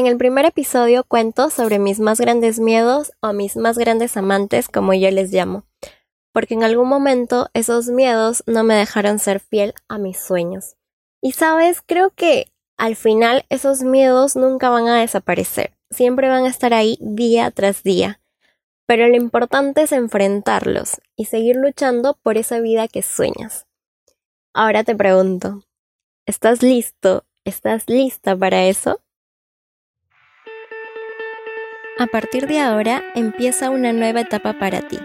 En el primer episodio cuento sobre mis más grandes miedos o mis más grandes amantes, como yo les llamo, porque en algún momento esos miedos no me dejaron ser fiel a mis sueños. Y sabes, creo que al final esos miedos nunca van a desaparecer, siempre van a estar ahí día tras día. Pero lo importante es enfrentarlos y seguir luchando por esa vida que sueñas. Ahora te pregunto, ¿estás listo? ¿Estás lista para eso? A partir de ahora empieza una nueva etapa para ti.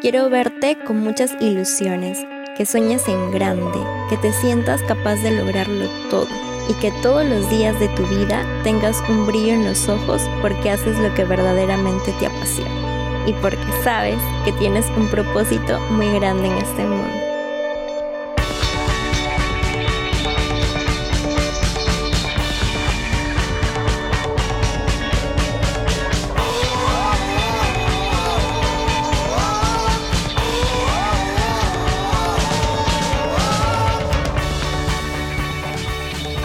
Quiero verte con muchas ilusiones, que sueñes en grande, que te sientas capaz de lograrlo todo y que todos los días de tu vida tengas un brillo en los ojos porque haces lo que verdaderamente te apasiona y porque sabes que tienes un propósito muy grande en este mundo.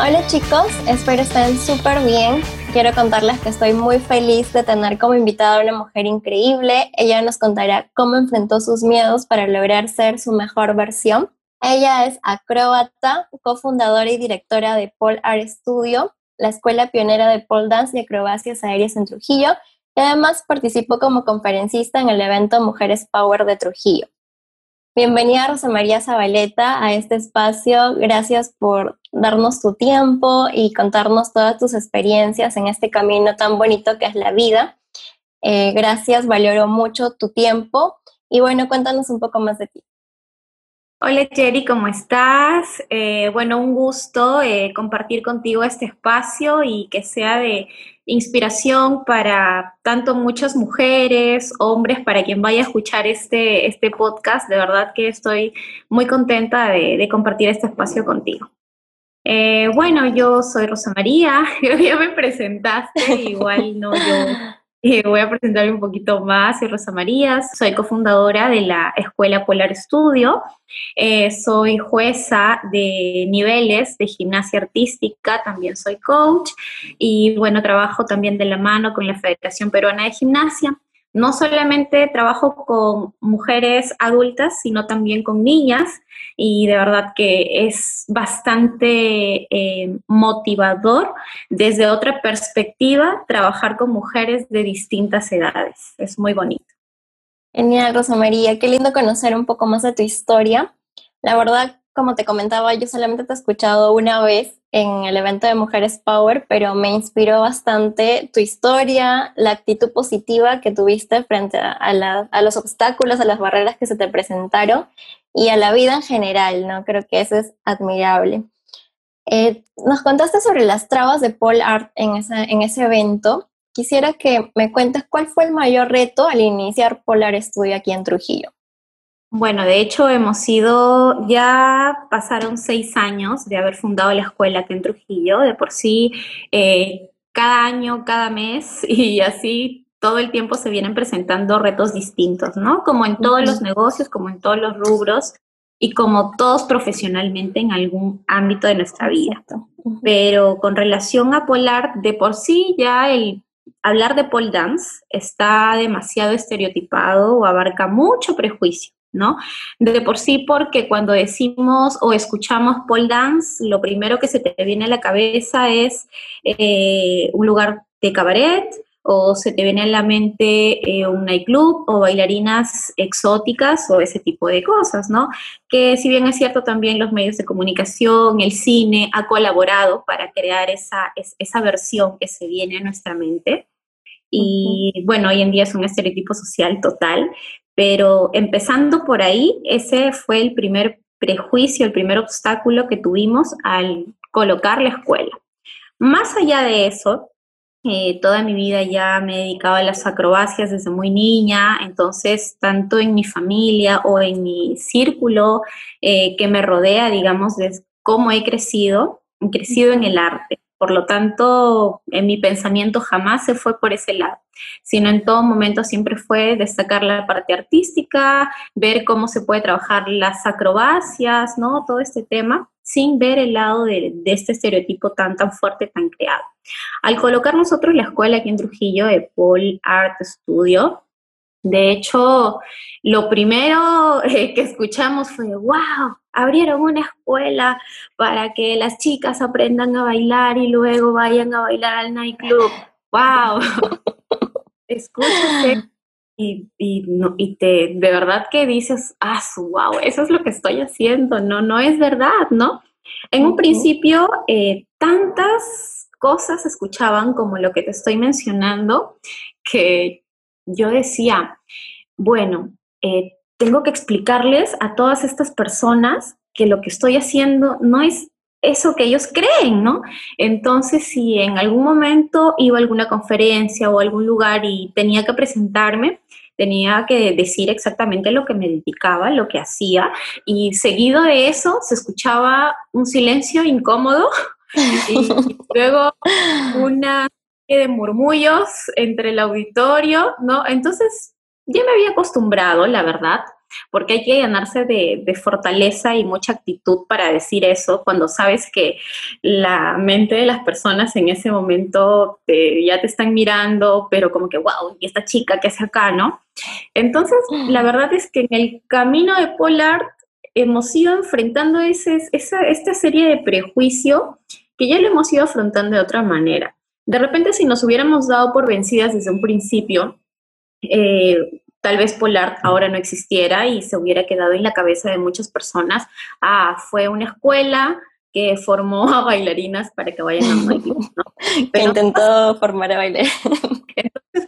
Hola chicos, espero estén súper bien. Quiero contarles que estoy muy feliz de tener como invitada a una mujer increíble. Ella nos contará cómo enfrentó sus miedos para lograr ser su mejor versión. Ella es acróbata, cofundadora y directora de Pole Art Studio, la escuela pionera de pole dance y acrobacias aéreas en Trujillo, y además participó como conferencista en el evento Mujeres Power de Trujillo. Bienvenida Rosa María Zabaleta a este espacio. Gracias por darnos tu tiempo y contarnos todas tus experiencias en este camino tan bonito que es la vida. Eh, gracias, valoro mucho tu tiempo. Y bueno, cuéntanos un poco más de ti. Hola Jerry, ¿cómo estás? Eh, bueno, un gusto eh, compartir contigo este espacio y que sea de inspiración para tanto muchas mujeres, hombres, para quien vaya a escuchar este, este podcast. De verdad que estoy muy contenta de, compartir este espacio contigo. Eh, bueno, yo soy Rosa María, ya me presentaste, igual no, yo eh, voy a presentarme un poquito más. Soy Rosa María, soy cofundadora de la Escuela Polar Estudio. Eh, soy jueza de niveles de gimnasia artística, también soy coach y bueno, trabajo también de la mano con la Federación Peruana de Gimnasia. No solamente trabajo con mujeres adultas, sino también con niñas y de verdad que es bastante eh, motivador desde otra perspectiva trabajar con mujeres de distintas edades. Es muy bonito. Genial, Rosa María. Qué lindo conocer un poco más de tu historia. La verdad, como te comentaba, yo solamente te he escuchado una vez en el evento de Mujeres Power, pero me inspiró bastante tu historia, la actitud positiva que tuviste frente a, los obstáculos, a las barreras que se te presentaron y a la vida en general, ¿no? Creo que eso es admirable. Eh, nos contaste sobre las trabas de Paul Art en, en ese evento. Quisiera que me cuentes cuál fue el mayor reto al iniciar Polar Studio aquí en Trujillo. Bueno, de hecho hemos sido, ya pasaron seis años de haber fundado la escuela aquí en Trujillo, de por sí eh, cada año, cada mes y así todo el tiempo se vienen presentando retos distintos, ¿no? Como en todos los negocios, como en todos los rubros y como todos profesionalmente en algún ámbito de nuestra vida. Pero con relación a Polar, de por sí ya el hablar de pole dance está demasiado estereotipado o abarca mucho prejuicio. ¿No? De por sí, porque cuando decimos o escuchamos pole dance, lo primero que se te viene a la cabeza es eh, un lugar de cabaret, o se te viene a la mente eh, un nightclub o bailarinas exóticas o ese tipo de cosas, ¿no? Que si bien es cierto también los medios de comunicación, el cine ha colaborado para crear esa, esa versión que se viene a nuestra mente. Y bueno, hoy en día es un estereotipo social total, pero empezando por ahí, ese fue el primer prejuicio, el primer obstáculo que tuvimos al colocar la escuela. Más allá de eso, eh, toda mi vida ya me he dedicado a las acrobacias desde muy niña, entonces tanto en mi familia o en mi círculo eh, que me rodea, digamos, de cómo he crecido, he crecido en el arte. Por lo tanto, en mi pensamiento jamás se fue por ese lado, sino en todo momento siempre fue destacar la parte artística, ver cómo se puede trabajar las acrobacias, ¿no? Todo este tema, sin ver el lado de, este estereotipo tan, tan fuerte, tan creado. Al colocar nosotros la escuela aquí en Trujillo de Paul Art Studio, de hecho, lo primero eh, que escuchamos fue, wow, abrieron una escuela para que las chicas aprendan a bailar y luego vayan a bailar al nightclub. ¡Wow! Escúchate y, y, no, y te, de verdad que dices, ah, wow, eso es lo que estoy haciendo. No, no es verdad, ¿no? En un principio, eh, tantas cosas escuchaban como lo que te estoy mencionando que yo decía, bueno, eh, tengo que explicarles a todas estas personas que lo que estoy haciendo no es eso que ellos creen, ¿no? Entonces, si en algún momento iba a alguna conferencia o algún lugar y tenía que presentarme, tenía que decir exactamente lo que me dedicaba, lo que hacía, y seguido de eso se escuchaba un silencio incómodo y luego una de murmullos entre el auditorio, ¿no? Entonces, ya me había acostumbrado, la verdad, porque hay que llenarse de, fortaleza y mucha actitud para decir eso cuando sabes que la mente de las personas en ese momento ya te están mirando, pero como que, wow, ¿y esta chica qué hace acá, no? Entonces, la verdad es que en el camino de Polar hemos ido enfrentando ese, esa, esta serie de prejuicio que ya lo hemos ido afrontando de otra manera. De repente, si nos hubiéramos dado por vencidas desde un principio, eh, tal vez Polar ahora no existiera y se hubiera quedado en la cabeza de muchas personas. Ah, fue una escuela que formó a bailarinas para que vayan a bailar, ¿no? que intentó formar a bailar.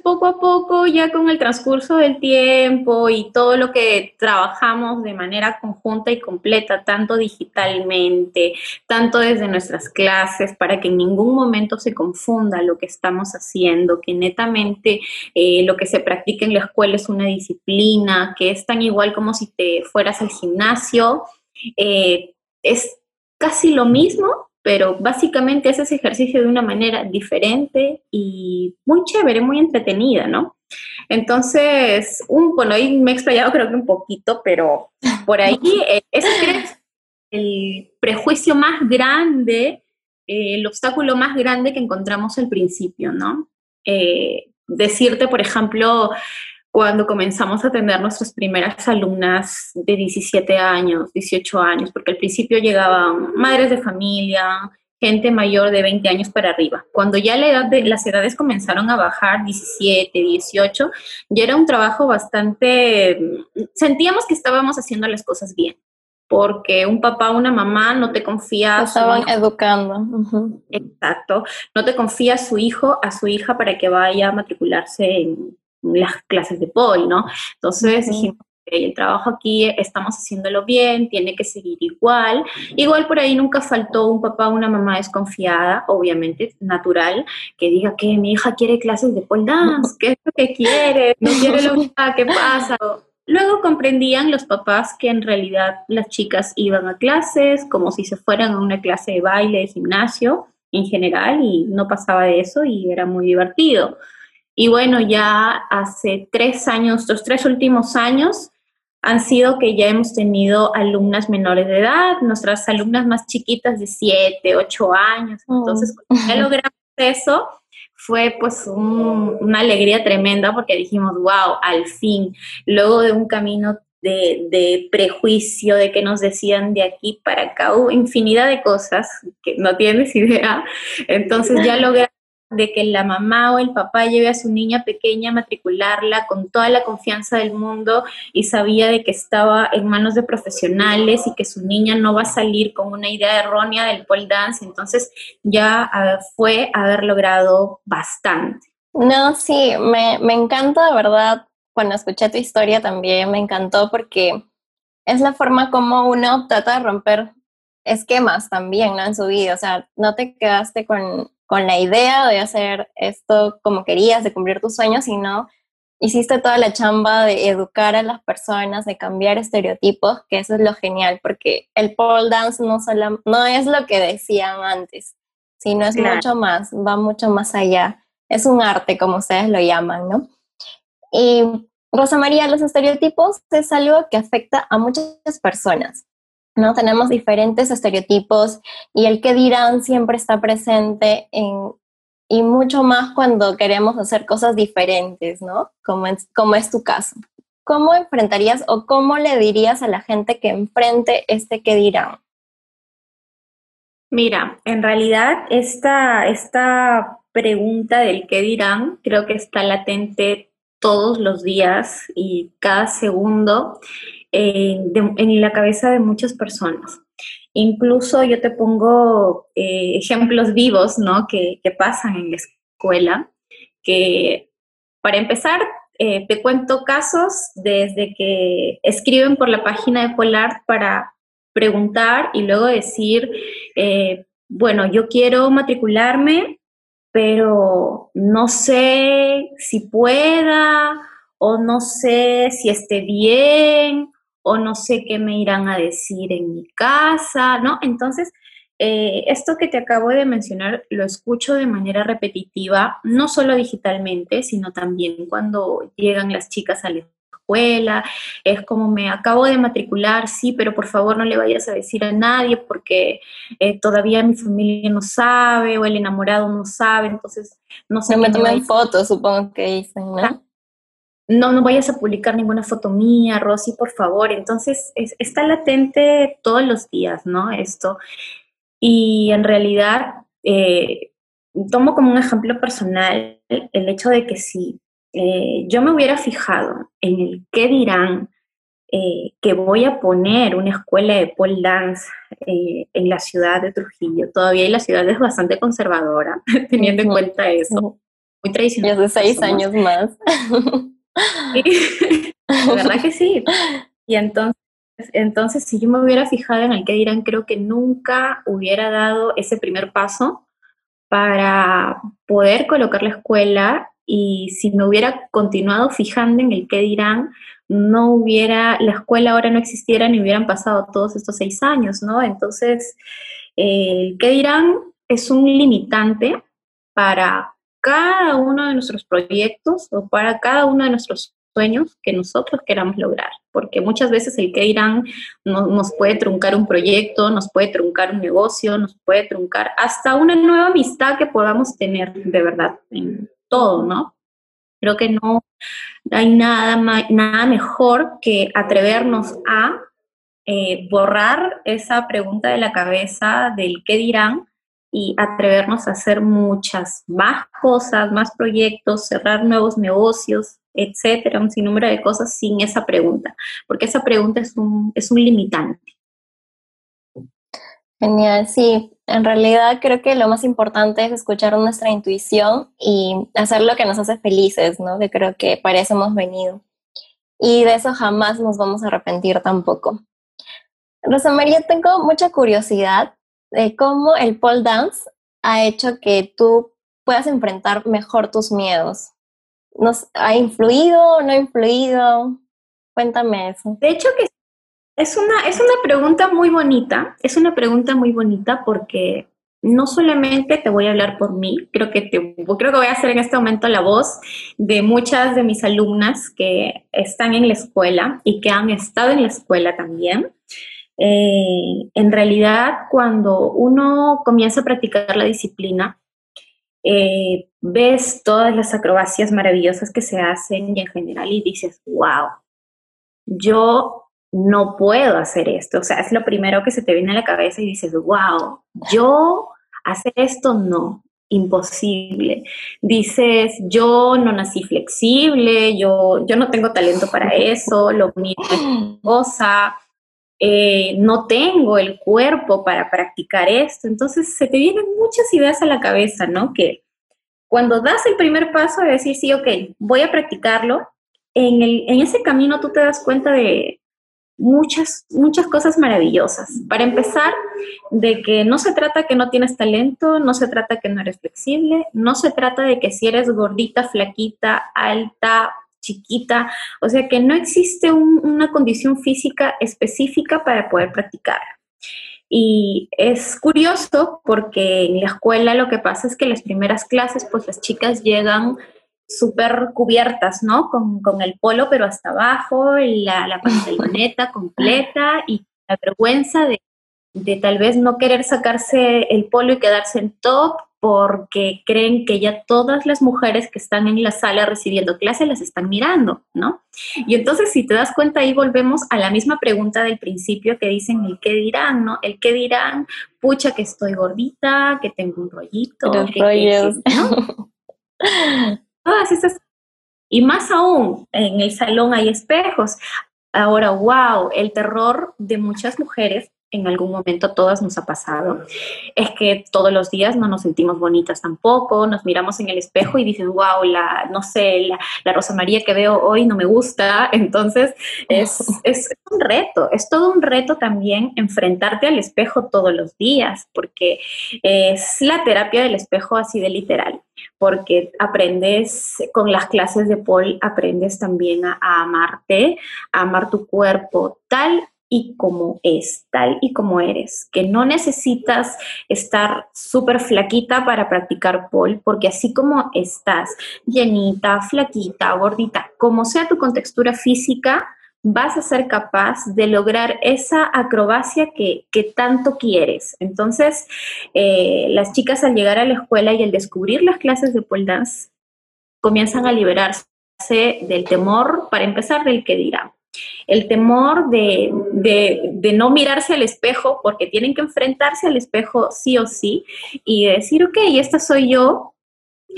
Poco a poco, ya con el transcurso del tiempo y todo lo que trabajamos de manera conjunta y completa, tanto digitalmente, tanto desde nuestras clases, para que en ningún momento se confunda lo que estamos haciendo, que netamente eh, lo que se practica en la escuela es una disciplina, que es tan igual como si te fueras al gimnasio. Eh, es casi lo mismo, pero básicamente haces ejercicio de una manera diferente y muy chévere, muy entretenida, ¿no? Entonces, un, bueno, ahí me he explayado creo que un poquito, pero por ahí eh, ese es el prejuicio más grande, eh, el obstáculo más grande que encontramos al principio, ¿no? Eh, decirte, por ejemplo, cuando comenzamos a tener nuestras primeras alumnas de 17 años, 18 años, porque al principio llegaban madres de familia, gente mayor de 20 años para arriba. Cuando ya la edad de, las edades comenzaron a bajar, 17, 18, ya era un trabajo bastante, sentíamos que estábamos haciendo las cosas bien, porque un papá una mamá no te confía. Estaban educando. Exacto, no te confía a su hijo, a su hija para que vaya a matricularse en las clases de Paul, ¿no? Entonces dijimos, el trabajo aquí estamos haciéndolo bien, tiene que seguir igual. Igual por ahí nunca faltó un papá o una mamá desconfiada, obviamente, natural, que diga que mi hija quiere clases de pole dance, ¿qué es lo que quiere? No quiere lo que ¿qué pasa? Luego comprendían los papás que en realidad las chicas iban a clases como si se fueran a una clase de baile, de gimnasio en general, y no pasaba de eso y era muy divertido. Y bueno, ya hace tres años, los tres últimos años, han sido que ya hemos tenido alumnas menores de edad, nuestras alumnas más chiquitas de siete, ocho años. Oh. Entonces, cuando ya logramos eso, fue pues una alegría tremenda porque dijimos, wow, al fin, luego de un camino de, de, prejuicio, de que nos decían de aquí para acá, hubo infinidad de cosas que no tienes idea. Entonces ya logramos de que la mamá o el papá lleve a su niña pequeña a matricularla con toda la confianza del mundo y sabía de que estaba en manos de profesionales y que su niña no va a salir con una idea errónea del pole dance, entonces ya fue haber logrado bastante. No, sí, me, me encanta de verdad, cuando escuché tu historia también me encantó porque es la forma como uno trata de romper esquemas también, ¿no? En su vida, o sea, no te quedaste con con la idea de hacer esto como querías, de cumplir tus sueños, sino hiciste toda la chamba de educar a las personas, de cambiar estereotipos, que eso es lo genial, porque el pole dance no, solo, no es lo que decían antes, sino es mucho más, va mucho más allá. Es un arte, como ustedes lo llaman, ¿no? Y Rosa María, los estereotipos es algo que afecta a muchas personas. ¿No? Tenemos diferentes estereotipos y el que dirán siempre está presente en, y mucho más cuando queremos hacer cosas diferentes, ¿no? Como es, como es tu caso. ¿Cómo enfrentarías o cómo le dirías a la gente que enfrente este que dirán? Mira, en realidad esta, esta pregunta del qué dirán creo que está latente todos los días y cada segundo en la cabeza de muchas personas. Incluso yo te pongo eh, ejemplos vivos, ¿no? Que, pasan en la escuela, que para empezar, eh, te cuento casos desde que escriben por la página de Polar para preguntar y luego decir, eh, bueno, yo quiero matricularme, pero no sé si pueda o no sé si esté bien o no sé qué me irán a decir en mi casa, ¿no? Entonces, eh, esto que te acabo de mencionar lo escucho de manera repetitiva, no solo digitalmente, sino también cuando llegan las chicas a la escuela, es como me acabo de matricular, sí, pero por favor no le vayas a decir a nadie porque eh, todavía mi familia no sabe o el enamorado no sabe, entonces no. No me tomen fotos, supongo que dicen, ¿no? No, no vayas a publicar ninguna foto mía, Rosy, por favor. Entonces, está latente todos los días, ¿no? Esto. Y en realidad, eh, tomo como un ejemplo personal el hecho de que si eh, yo me hubiera fijado en el qué dirán eh, que voy a poner una escuela de pole dance en la ciudad de Trujillo, todavía la ciudad es bastante conservadora, teniendo en cuenta eso. Muy tradicional. Y hace seis años más. verdad que sí. Y entonces, entonces, si yo me hubiera fijado en el que dirán, creo que nunca hubiera dado ese primer paso para poder colocar la escuela y si me hubiera continuado fijando en el que dirán, no hubiera, la escuela ahora no existiera ni hubieran pasado todos estos seis años, ¿no? Entonces, el que dirán es un limitante para cada uno de nuestros proyectos o para cada uno de nuestros sueños que nosotros queramos lograr, porque muchas veces el que irán nos puede truncar un proyecto, nos puede truncar un negocio, nos puede truncar hasta una nueva amistad que podamos tener de verdad en todo, ¿no? Creo que no hay nada, nada mejor que atrevernos a eh, borrar esa pregunta de la cabeza del qué dirán y atrevernos a hacer muchas más cosas, más proyectos, cerrar nuevos negocios, etcétera, un sinnúmero de cosas sin esa pregunta, porque esa pregunta es un, es un limitante. Genial, sí. En realidad creo que lo más importante es escuchar nuestra intuición y hacer lo que nos hace felices, ¿no? Que creo que para eso hemos venido. Y de eso jamás nos vamos a arrepentir tampoco. Rosa María, tengo mucha curiosidad de cómo el pole dance ha hecho que tú puedas enfrentar mejor tus miedos. ¿Nos ha influido o no ha influido? Cuéntame eso. De hecho que es una, es una pregunta muy bonita, es una pregunta muy bonita porque no solamente te voy a hablar por mí, creo que, te, creo que voy a hacer en este momento la voz de muchas de mis alumnas que están en la escuela y que han estado en la escuela también. Eh, en realidad, cuando uno comienza a practicar la disciplina, eh, ves todas las acrobacias maravillosas que se hacen y en general y dices, wow, yo no puedo hacer esto. O sea, es lo primero que se te viene a la cabeza y dices, wow, yo hacer esto no, imposible. Dices, yo no nací flexible, yo, yo no tengo talento para eso, lo mío es cosa, eh, no tengo el cuerpo para practicar esto. Entonces se te vienen muchas ideas a la cabeza, ¿no? Que cuando das el primer paso de decir, sí, ok, voy a practicarlo, en, el, en ese camino tú te das cuenta de muchas, muchas cosas maravillosas. Para empezar, de que no se trata que no tienes talento, no se trata que no eres flexible, no se trata de que si eres gordita, flaquita, alta, chiquita, o sea que no existe una condición física específica para poder practicar. Y es curioso porque en la escuela lo que pasa es que las primeras clases, pues las chicas llegan súper cubiertas, ¿no? Con, el polo, pero hasta abajo, la, la pantaloneta completa y la vergüenza de, de tal vez no querer sacarse el polo y quedarse en top porque creen que ya todas las mujeres que están en la sala recibiendo clases las están mirando, ¿no? Y entonces, si te das cuenta, ahí volvemos a la misma pregunta del principio que dicen el qué dirán, ¿no? El qué dirán, pucha que estoy gordita, que tengo un rollito, Los rollos. Todas esas. Y más aún, en el salón hay espejos. Ahora, wow, el terror de muchas mujeres en algún momento todas nos ha pasado, es que todos los días no nos sentimos bonitas tampoco, nos miramos en el espejo y dices, wow, la, no sé, la, Rosa María que veo hoy no me gusta, entonces es, es, un reto, es todo un reto también enfrentarte al espejo todos los días, porque es la terapia del espejo así de literal, porque aprendes con las clases de Paul, aprendes también a, a amarte, a amar tu cuerpo tal y como es, tal y como eres, que no necesitas estar súper flaquita para practicar pole, porque así como estás, llenita, flaquita, gordita, como sea tu contextura física, vas a ser capaz de lograr esa acrobacia que, tanto quieres. Entonces, eh, las chicas al llegar a la escuela y al descubrir las clases de pole dance, comienzan a liberarse del temor, para empezar, del que dirán el temor de, no mirarse al espejo porque tienen que enfrentarse al espejo sí o sí y decir, ok, esta soy yo,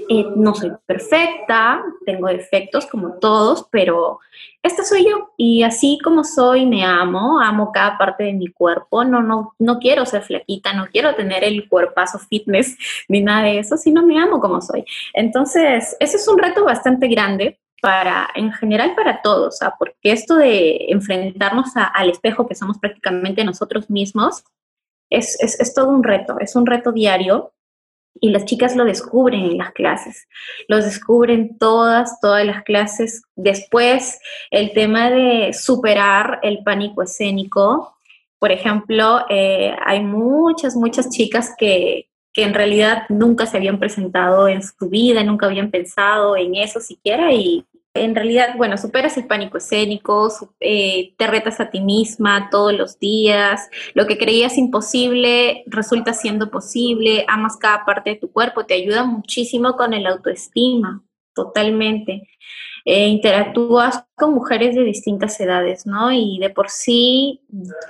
eh, no soy perfecta, tengo defectos como todos, pero esta soy yo y así como soy me amo, amo cada parte de mi cuerpo, no, no, no quiero ser flaquita, no quiero tener el cuerpazo fitness ni nada de eso, sino me amo como soy. Entonces, ese es un reto bastante grande para, en general para todos, porque esto de enfrentarnos al espejo que somos prácticamente nosotros mismos es, es, todo un reto, es un reto diario y las chicas lo descubren en las clases, los descubren todas, todas las clases. Después, el tema de superar el pánico escénico. Por ejemplo, eh, hay muchas, muchas chicas que, que en realidad nunca se habían presentado en su vida, nunca habían pensado en eso siquiera y en realidad, bueno, superas el pánico escénico, eh, te retas a ti misma todos los días, lo que creías imposible resulta siendo posible, amas cada parte de tu cuerpo, te ayuda muchísimo con el autoestima, totalmente. Eh, interactúas con mujeres de distintas edades, ¿no? Y de por sí,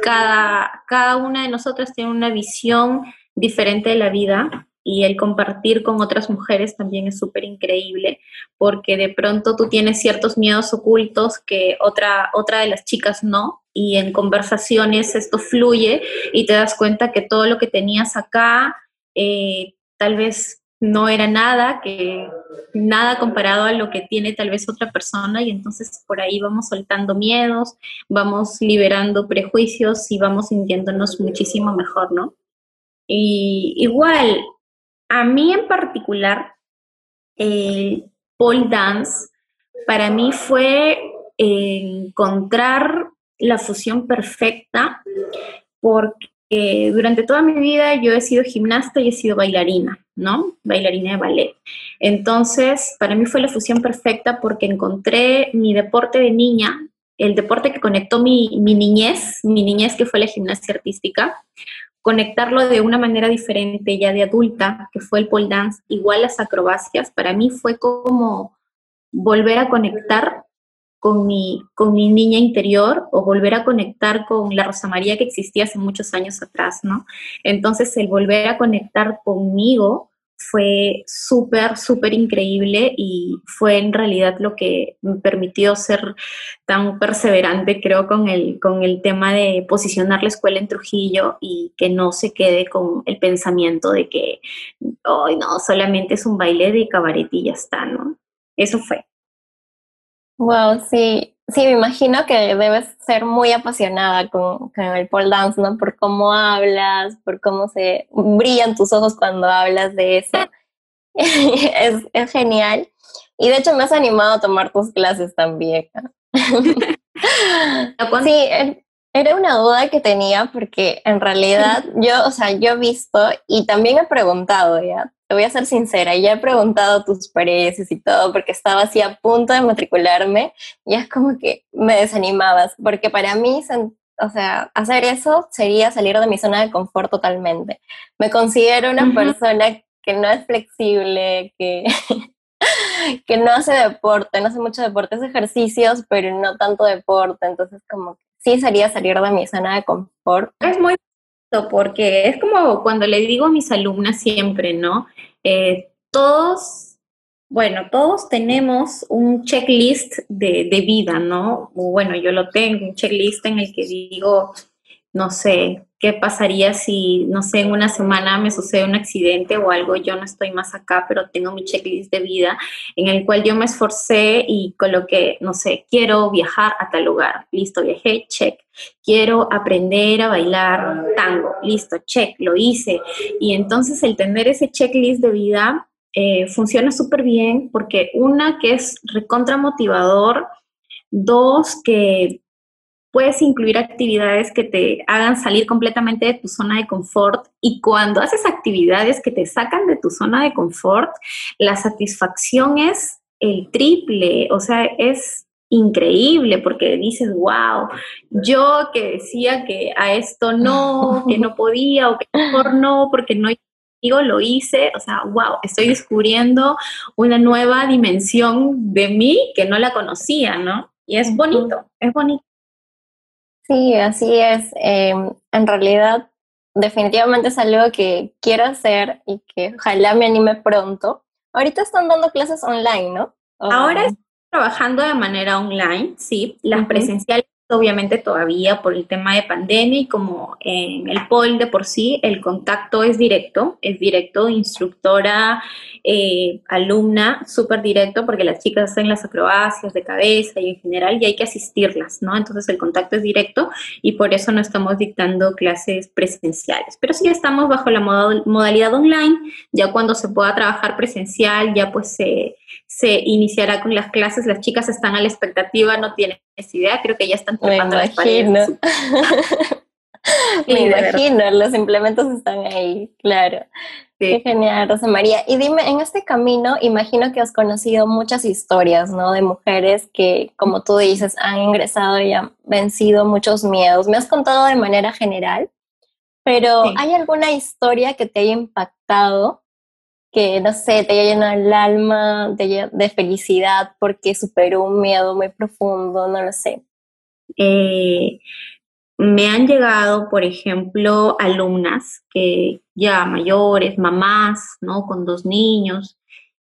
cada, cada una de nosotras tiene una visión diferente de la vida y el compartir con otras mujeres también es súper increíble porque de pronto tú tienes ciertos miedos ocultos que otra, otra de las chicas no y en conversaciones esto fluye y te das cuenta que todo lo que tenías acá eh, tal vez no era nada, que nada comparado a lo que tiene tal vez otra persona y entonces por ahí vamos soltando miedos, vamos liberando prejuicios y vamos sintiéndonos muchísimo mejor, ¿no? Y igual, a mí en particular, el pole dance para mí fue encontrar la fusión perfecta porque durante toda mi vida yo he sido gimnasta y he sido bailarina, ¿no? Bailarina de ballet. Entonces, para mí fue la fusión perfecta porque encontré mi deporte de niña, el deporte que conectó mi, mi niñez, mi niñez que fue la gimnasia artística, conectarlo de una manera diferente ya de adulta, que fue el pole dance, igual las acrobacias, para mí fue como volver a conectar con mi, con mi niña interior o volver a conectar con la Rosa María que existía hace muchos años atrás, ¿no? Entonces el volver a conectar conmigo fue súper, súper increíble y fue en realidad lo que me permitió ser tan perseverante, creo, con el, con el tema de posicionar la escuela en Trujillo y que no se quede con el pensamiento de que, hoy no, solamente es un baile de cabaret y ya está, ¿no? Eso fue. Wow, sí, Sí, me imagino que debes ser muy apasionada con, el pole dance, ¿no? Por cómo hablas, por cómo se brillan tus ojos cuando hablas de eso. es, es, genial. Y de hecho me has animado a tomar tus clases también. sí, Era una duda que tenía porque en realidad yo, o sea, yo he visto y también he preguntado ya, te voy a ser sincera, ya he preguntado tus precios y todo porque estaba así a punto de matricularme y es como que me desanimabas porque para mí, o sea, hacer eso sería salir de mi zona de confort totalmente. Me considero una persona que no es flexible, que, que no hace deporte, no hace mucho deporte, hace ejercicios, pero no tanto deporte, entonces como que sí sería salir de mi zona de confort. Es muy porque es como cuando le digo a mis alumnas siempre, ¿no? Eh, todos, bueno, todos tenemos un checklist de, de vida, ¿no? Bueno, yo lo tengo, un checklist en el que digo, no sé, qué pasaría si, no sé, en una semana me sucede un accidente o algo, yo no estoy más acá, pero tengo mi checklist de vida en el cual yo me esforcé y coloqué, no sé, quiero viajar a tal lugar, listo, viajé, check. Quiero aprender a bailar tango, listo, check, lo hice. Y entonces el tener ese checklist de vida eh, funciona súper bien porque una que es recontra motivador, dos que puedes incluir actividades que te hagan salir completamente de tu zona de confort y cuando haces actividades que te sacan de tu zona de confort, la satisfacción es el triple, o sea, es increíble porque dices, wow, yo que decía que a esto no, que no podía o que mejor no, porque no digo, lo hice, o sea, wow, estoy descubriendo una nueva dimensión de mí que no la conocía, ¿no? Y es bonito, es bonito. Sí, así es. Em, en realidad, definitivamente es algo que quiero hacer y que ojalá me anime pronto. Ahorita están dando clases online, ¿no? Ahora estoy trabajando de manera online, sí. Las presenciales obviamente todavía por el tema de pandemia y como en el POL de por sí el contacto es directo, es directo, instructora, eh, alumna, súper directo porque las chicas hacen las acrobacias de cabeza y en general y hay que asistirlas, ¿no? Entonces el contacto es directo y por eso no estamos dictando clases presenciales, pero sí estamos bajo la modalidad online, ya cuando se pueda trabajar presencial ya pues se, se iniciará con las clases, las chicas están a la expectativa, no tienen idea, creo que ya están trepando las paredes. Me imagino, los implementos están ahí, claro. Qué genial, Rosa María. Y dime, en este camino, imagino que has conocido muchas historias, ¿no? De mujeres que, como tú dices, han ingresado y han vencido muchos miedos. Me has contado de manera general, pero ¿hay alguna historia que te haya impactado que, no sé, te haya llenado el alma de, felicidad porque superó un miedo muy profundo, no lo sé. Eh, me han llegado, por ejemplo, alumnas que ya mayores, mamás, ¿no? Con dos niños,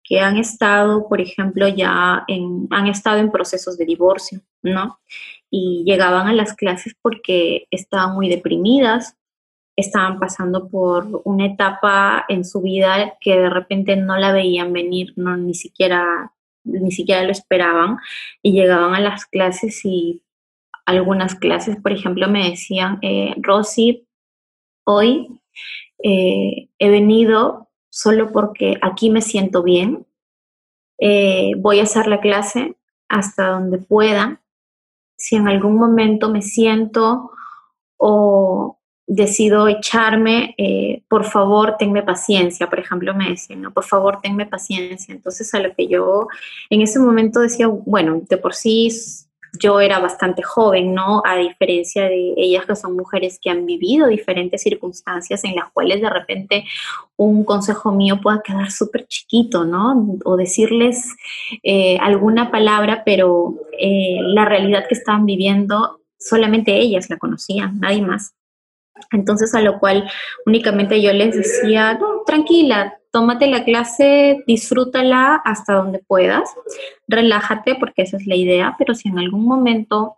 que han estado, por ejemplo, ya en, han estado en procesos de divorcio, ¿no? Y llegaban a las clases porque estaban muy deprimidas, estaban pasando por una etapa en su vida que de repente no la veían venir, no ni siquiera ni siquiera lo esperaban y llegaban a las clases y algunas clases, por ejemplo, me decían, eh, Rosy, hoy eh, he venido solo porque aquí me siento bien, eh, voy a hacer la clase hasta donde pueda, si en algún momento me siento o decido echarme, eh, por favor, tenme paciencia. Por ejemplo, me decían, no, por favor, tenme paciencia. Entonces, a lo que yo en ese momento decía, bueno, de por sí yo era bastante joven, ¿no? A diferencia de ellas que son mujeres que han vivido diferentes circunstancias en las cuales de repente un consejo mío pueda quedar súper chiquito, ¿no? O decirles eh, alguna palabra, pero eh, la realidad que estaban viviendo solamente ellas la conocían, nadie más. Entonces, a lo cual únicamente yo les decía, no, tranquila, tómate la clase, disfrútala hasta donde puedas, relájate porque esa es la idea, pero si en algún momento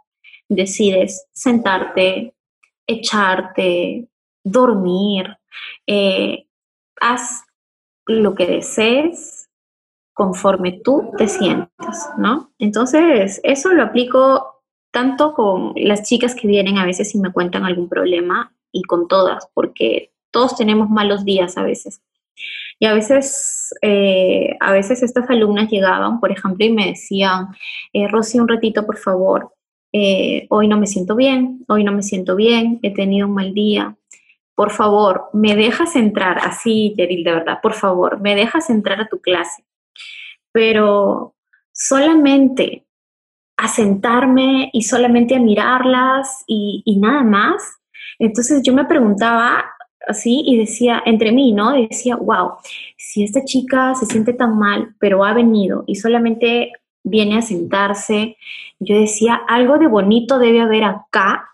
decides sentarte, echarte, dormir, eh, haz lo que desees conforme tú te sientas, ¿no? Entonces, eso lo aplico tanto con las chicas que vienen a veces y me cuentan algún problema y con todas, porque todos tenemos malos días a veces. Y a veces, eh, a veces estas alumnas llegaban, por ejemplo, y me decían, eh, Rosy, un ratito, por favor. eh, hoy no me siento bien, hoy no me siento bien, he tenido un mal día. Por favor, me dejas entrar, así, Yeril, de verdad, por favor, me dejas entrar a tu clase. Pero solamente a sentarme y solamente a mirarlas y, y nada más. Entonces yo me preguntaba así y decía, entre mí, ¿no? decía, wow, si esta chica se siente tan mal, pero ha venido y solamente viene a sentarse, yo decía, algo de bonito debe haber acá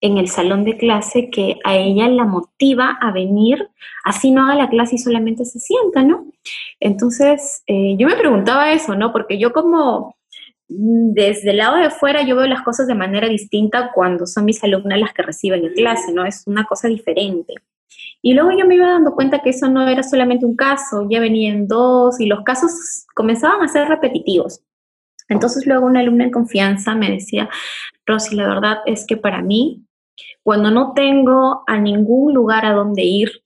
en el salón de clase que a ella la motiva a venir, así no haga la clase y solamente se sienta, ¿no? Entonces, eh, yo me preguntaba eso, ¿no? Porque yo como desde el lado de fuera yo veo las cosas de manera distinta cuando son mis alumnas las que reciben la clase, ¿no? Es una cosa diferente. Y luego yo me iba dando cuenta que eso no era solamente un caso, ya venían dos y los casos comenzaban a ser repetitivos. Entonces luego una alumna en confianza me decía, Rosy, la verdad es que para mí, cuando no tengo a ningún lugar a donde ir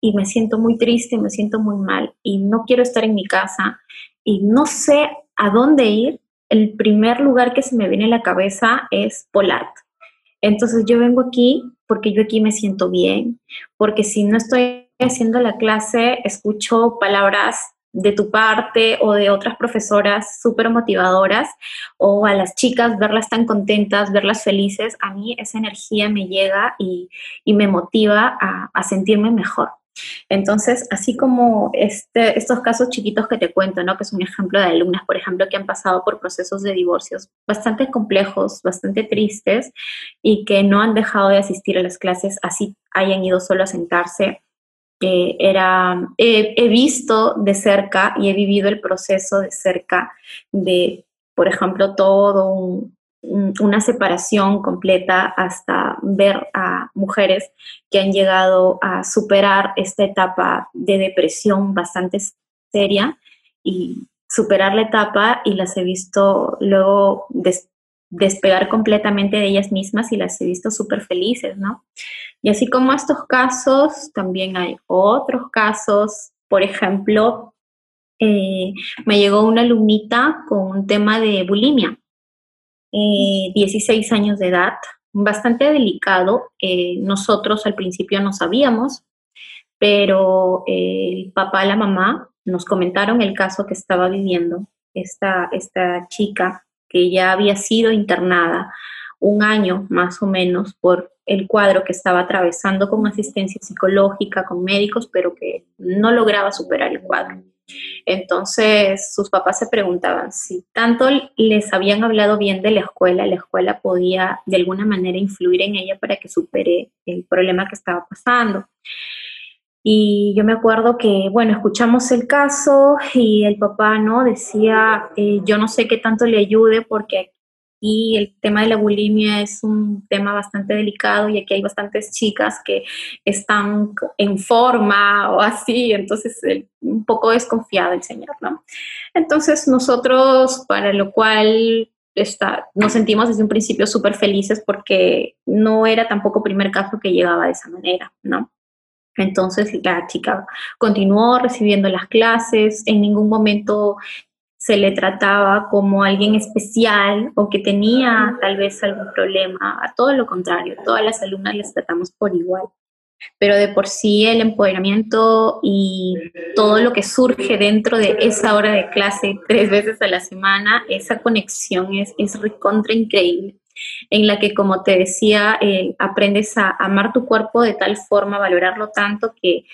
y me siento muy triste, me siento muy mal y no quiero estar en mi casa y no sé a dónde ir, el primer lugar que se me viene a la cabeza es Polart. Entonces yo vengo aquí porque yo aquí me siento bien, porque si no estoy haciendo la clase, escucho palabras de tu parte o de otras profesoras súper motivadoras o a las chicas verlas tan contentas, verlas felices, a mí esa energía me llega y, me motiva a, a sentirme mejor. Entonces, así como este, estos casos chiquitos que te cuento, ¿no? que es un ejemplo de alumnas, por ejemplo, que han pasado por procesos de divorcios bastante complejos, bastante tristes y que no han dejado de asistir a las clases, así hayan ido solo a sentarse. era, he visto de cerca y he vivido el proceso de cerca de, por ejemplo, todo un, una separación completa hasta ver a mujeres que han llegado a superar esta etapa de depresión bastante seria y superar la etapa y las he visto luego despegar completamente de ellas mismas y las he visto súper felices, ¿no? Y así como estos casos, también hay otros casos, por ejemplo, eh, me llegó una alumnita con un tema de bulimia 16 eh, años de edad, bastante delicado. Eh, nosotros al principio no sabíamos, pero el papá y la mamá nos comentaron el caso que estaba viviendo esta, esta chica que ya había sido internada un año más o menos por el cuadro que estaba atravesando con asistencia psicológica, con médicos, pero que no lograba superar el cuadro. Entonces sus papás se preguntaban si tanto les habían hablado bien de la escuela, la escuela podía de alguna manera influir en ella para que supere el problema que estaba pasando. Y yo me acuerdo que, bueno, escuchamos el caso y el papá, ¿no? Decía, eh, yo no sé qué tanto le ayude porque y el tema de la bulimia es un tema bastante delicado y aquí hay bastantes chicas que están en forma o así, entonces un poco desconfiado el señor, ¿no? Entonces nosotros, para lo cual está, nos sentimos desde un principio súper felices porque no era tampoco primer caso que llegaba de esa manera, ¿no? Entonces la chica continuó recibiendo las clases, en ningún momento se le trataba como alguien especial o que tenía tal vez algún problema, a todo lo contrario, todas las alumnas las tratamos por igual. Pero de por sí el empoderamiento y todo lo que surge dentro de esa hora de clase tres veces a la semana, esa conexión es, es recontra increíble. En la que, como te decía, eh, aprendes a amar tu cuerpo de tal forma, valorarlo tanto que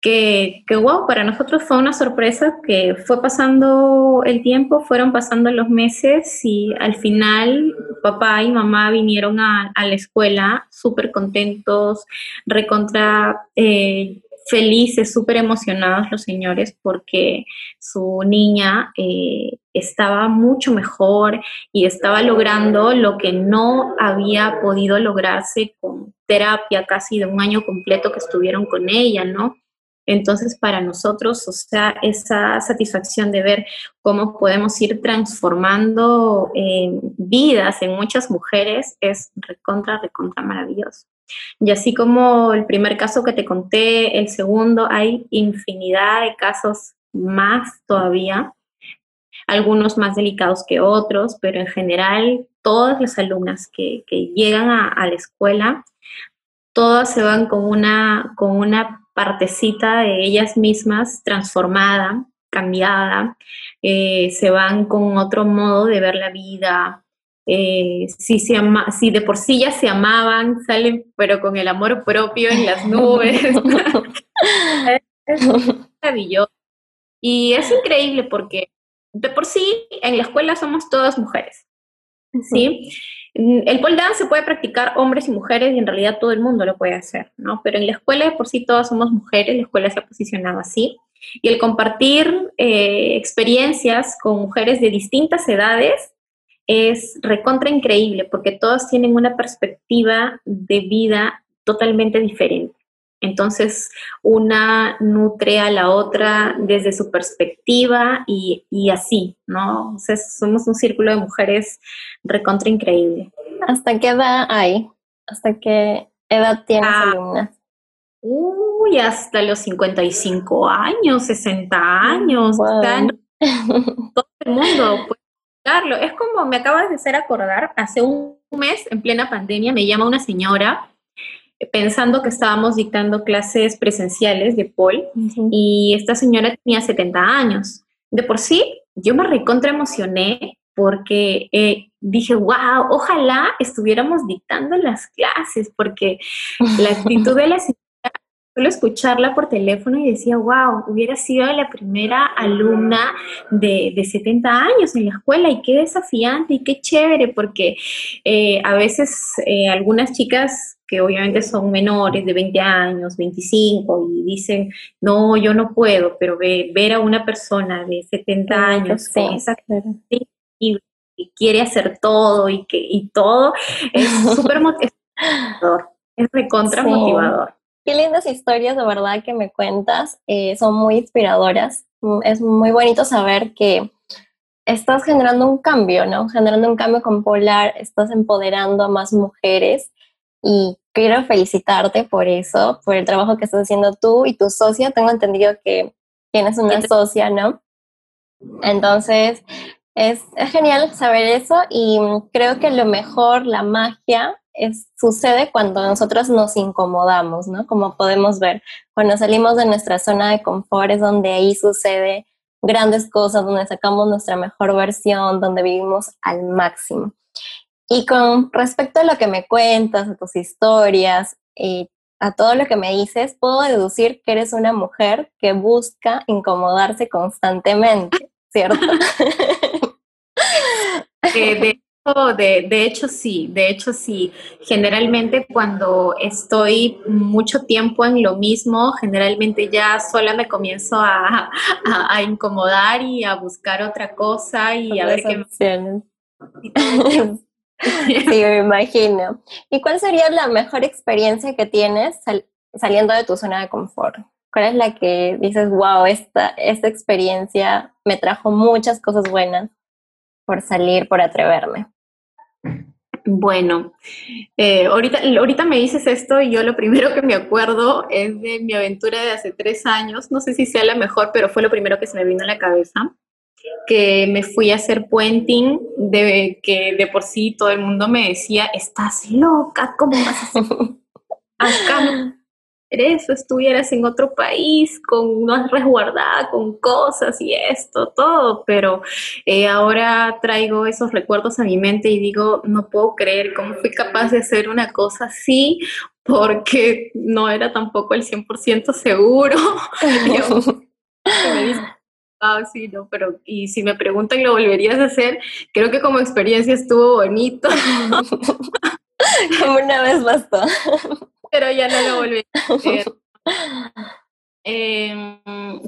que, wow, para nosotros fue una sorpresa que fue pasando el tiempo, fueron pasando los meses y al final papá y mamá vinieron a, la escuela súper contentos, recontra eh, felices, súper emocionados los señores porque su niña eh, estaba mucho mejor y estaba logrando lo que no había podido lograrse con terapia casi de un año completo que estuvieron con ella, ¿no? Entonces, para nosotros, o sea, esa satisfacción de ver cómo podemos ir transformando eh, vidas en muchas mujeres es recontra, recontra maravilloso. Y así como el primer caso que te conté, el segundo, hay infinidad de casos más todavía. algunos más delicados que otros, pero en general todas las alumnas que, llegan a, la escuela, todas se van una, con una partecita de ellas mismas transformada, cambiada, eh, se van con otro modo de ver la vida. Eh, si, se ama, si de por sí ya se amaban, salen pero con el amor propio en las nubes. es maravilloso. Y es increíble porque de por sí en la escuela somos todas mujeres. ¿sí? El pole dance se puede practicar hombres y mujeres y en realidad todo el mundo lo puede hacer, ¿no? Pero en la escuela de por sí todas somos mujeres, la escuela se ha posicionado así. Y el compartir eh, experiencias con mujeres de distintas edades es recontra increíble porque todas tienen una perspectiva de vida totalmente diferente. Entonces, una nutre a la otra desde su perspectiva y, así, ¿no? O sea, somos un círculo de mujeres recontra increíble. ¿Hasta qué edad hay? ¿Hasta qué edad tienes ah, alumnas? Uy, hasta los 55 años, 60 años. todo el mundo puede. Es como me acabas de hacer acordar, hace un mes, en plena pandemia, me llama una señora pensando que estábamos dictando clases presenciales de Paul y esta señora tenía 70 años. De por sí, yo me recontra emocioné porque eh, dije, wow, ojalá estuviéramos dictando las clases, porque la actitud de la señora solo escucharla por teléfono y decía, wow, hubiera sido la primera alumna de, de 70 años en la escuela y qué desafiante y qué chévere, porque eh, a veces eh, algunas chicas que obviamente son menores de 20 años, 25, y dicen, no, yo no puedo, pero ver a una persona de 70 años y, quiere hacer todo y que y todo es súper motivador, es recontra motivador. Qué lindas historias de verdad que me cuentas, eh, son muy inspiradoras. Mm, es muy bonito saber que estás generando un cambio, ¿no? Generando un cambio con Polar, estás empoderando a más mujeres y quiero felicitarte por eso, por el trabajo que estás haciendo tú y tu socia. Tengo entendido que tienes una socia, ¿no? Entonces, es, es genial saber eso y creo que lo mejor, la magia, sucede cuando nosotros nos incomodamos, ¿no? Como podemos ver, cuando salimos de nuestra zona de confort es donde ahí sucede grandes cosas, donde sacamos nuestra mejor versión, donde vivimos al máximo. Y con respecto a lo que me cuentas, a tus historias y a todo lo que me dices, puedo deducir que eres una mujer que busca incomodarse constantemente, ¿cierto? de, hecho, sí, de hecho, sí. Generalmente cuando estoy mucho tiempo en lo mismo, generalmente ya sola me comienzo a, a, incomodar y a buscar otra cosa y a ver qué me... sí, me imagino. ¿Y cuál sería la mejor experiencia que tienes saliendo de tu zona de confort? ¿Cuál es la que dices, wow, esta, esta experiencia me trajo muchas cosas buenas por salir, por atreverme? Bueno, eh, ahorita, ahorita me dices esto y yo lo primero que me acuerdo es de mi aventura de hace tres años. No sé si sea la mejor, pero fue lo primero que se me vino a la cabeza. Que me fui a hacer puenting, de que de por sí todo el mundo me decía, estás loca, ¿cómo vas a hacer acá? Eso, estuvieras en otro país con más resguardada, con cosas y esto, todo, pero eh, ahora traigo esos recuerdos a mi mente y digo, no puedo creer cómo fui capaz de hacer una cosa así porque no era tampoco el 100% seguro. ah, sí, no, pero y si me preguntan, ¿lo volverías a hacer? Creo que como experiencia estuvo bonito. Como una vez bastó pero ya no lo volví a hacer. Em,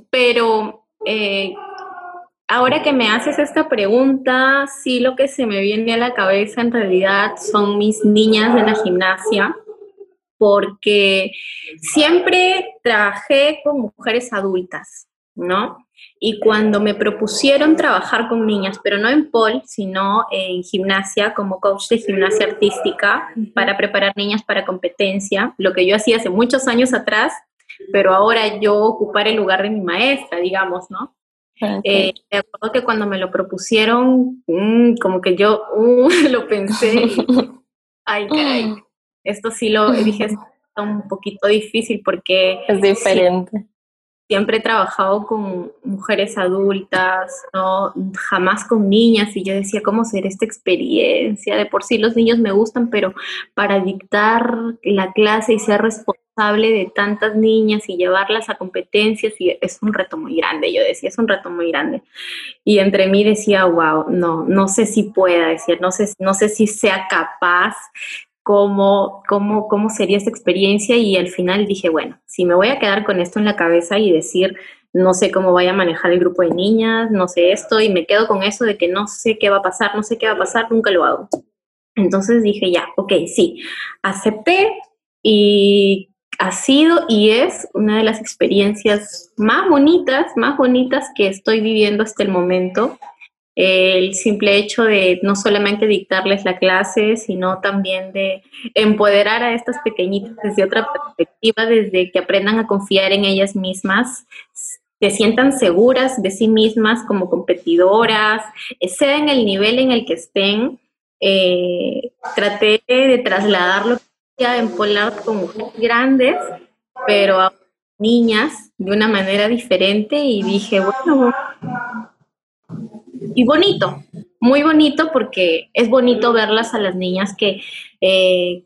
pero eh, ahora que me haces esta pregunta, sí lo que se me viene a la cabeza en realidad son mis niñas de la gimnasia, porque siempre trabajé con mujeres adultas, ¿no? Y cuando me propusieron trabajar con niñas, pero no en pole, sino en gimnasia, como coach de gimnasia artística, para preparar niñas para competencia, lo que yo hacía hace muchos años atrás, pero ahora yo ocupar el lugar de mi maestra, digamos, ¿no? Eh, me acuerdo que cuando me lo propusieron, mm, como que yo uh, lo pensé, ay, caray, esto sí lo dije, es un poquito difícil porque... Es diferente siempre he trabajado con mujeres adultas, ¿no? jamás con niñas, y yo decía, ¿cómo será esta experiencia? De por sí los niños me gustan, pero para dictar la clase y ser responsable de tantas niñas y llevarlas a competencias, y es un reto muy grande, yo decía, es un reto muy grande. Y entre mí decía, wow, no, no sé si pueda, decir, no sé, no sé si sea capaz cómo, cómo, cómo sería esta experiencia y al final dije, bueno, si me voy a quedar con esto en la cabeza y decir, no sé cómo vaya a manejar el grupo de niñas, no sé esto, y me quedo con eso de que no sé qué va a pasar, no sé qué va a pasar, nunca lo hago. Entonces dije, ya, ok, sí, acepté y ha sido y es una de las experiencias más bonitas, más bonitas que estoy viviendo hasta el momento el simple hecho de no solamente dictarles la clase, sino también de empoderar a estas pequeñitas desde otra perspectiva, desde que aprendan a confiar en ellas mismas, se sientan seguras de sí mismas como competidoras, en el nivel en el que estén. Eh, traté de trasladarlo en Polar con mujeres grandes, pero a niñas de una manera diferente y dije, bueno, y bonito, muy bonito porque es bonito verlas a las niñas que eh,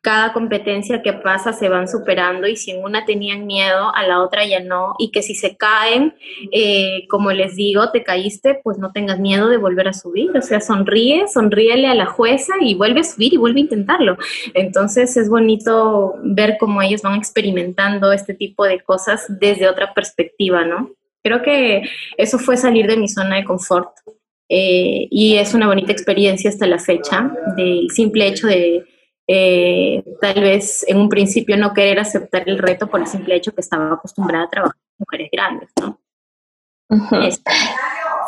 cada competencia que pasa se van superando y si en una tenían miedo, a la otra ya no, y que si se caen, eh, como les digo, te caíste, pues no tengas miedo de volver a subir, o sea, sonríe, sonríele a la jueza y vuelve a subir y vuelve a intentarlo. Entonces es bonito ver cómo ellos van experimentando este tipo de cosas desde otra perspectiva, ¿no? Creo que eso fue salir de mi zona de confort eh, y es una bonita experiencia hasta la fecha del simple hecho de eh, tal vez en un principio no querer aceptar el reto por el simple hecho que estaba acostumbrada a trabajar con mujeres grandes, ¿no?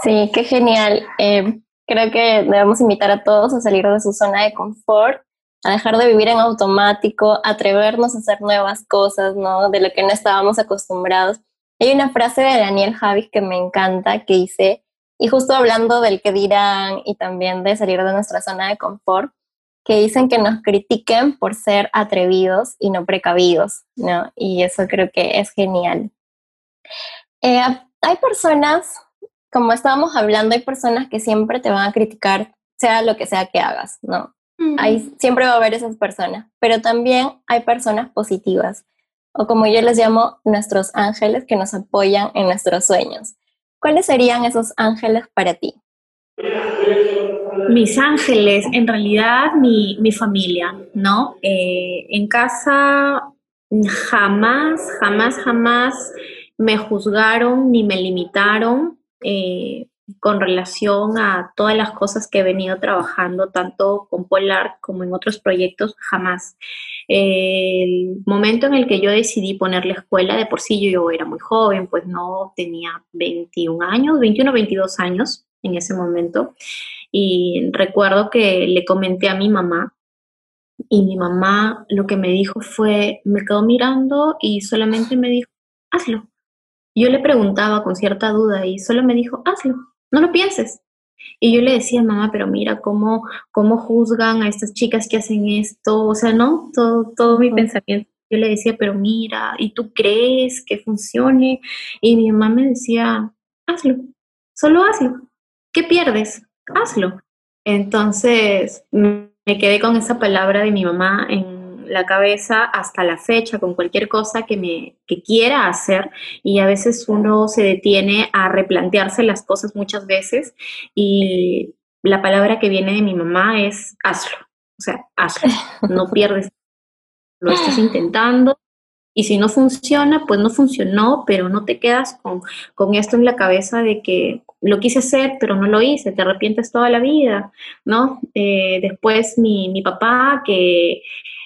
Sí, qué genial. Eh, creo que debemos invitar a todos a salir de su zona de confort, a dejar de vivir en automático, atrevernos a hacer nuevas cosas, ¿no? De lo que no estábamos acostumbrados. Hay una frase de Daniel Javis que me encanta que dice, y justo hablando del que dirán y también de salir de nuestra zona de confort, que dicen que nos critiquen por ser atrevidos y no precavidos, ¿no? Y eso creo que es genial. Eh, hay personas, como estábamos hablando, hay personas que siempre te van a criticar, sea lo que sea que hagas, ¿no? Hay, siempre va a haber esas personas, pero también hay personas positivas o como yo les llamo, nuestros ángeles que nos apoyan en nuestros sueños. ¿Cuáles serían esos ángeles para ti? Mis ángeles, en realidad mi, familia, ¿no? Eh, en casa jamás, jamás, jamás me juzgaron ni me limitaron. Eh, con relación a todas las cosas que he venido trabajando, tanto con Polar como en otros proyectos, jamás. El momento en el que yo decidí poner la escuela, de por sí yo, era muy joven, pues no tenía 21 años, 21 o 22 años en ese momento. Y recuerdo que le comenté a mi mamá y mi mamá lo que me dijo fue, me quedó mirando y solamente me dijo, hazlo. Yo le preguntaba con cierta duda y solo me dijo, hazlo no lo pienses. Y yo le decía, mamá, pero mira cómo, cómo juzgan a estas chicas que hacen esto, o sea, ¿no? Todo, todo mi pensamiento. Yo le decía, pero mira, ¿y tú crees que funcione? Y mi mamá me decía, hazlo, solo hazlo. ¿Qué pierdes? Hazlo. Entonces me quedé con esa palabra de mi mamá en la cabeza hasta la fecha con cualquier cosa que me que quiera hacer y a veces uno se detiene a replantearse las cosas muchas veces y la palabra que viene de mi mamá es hazlo, o sea, hazlo, no pierdes, lo estás intentando y si no funciona, pues no funcionó, pero no te quedas con, con esto en la cabeza de que lo quise hacer, pero no lo hice, te arrepientes toda la vida, ¿no? Eh, después mi, mi papá, que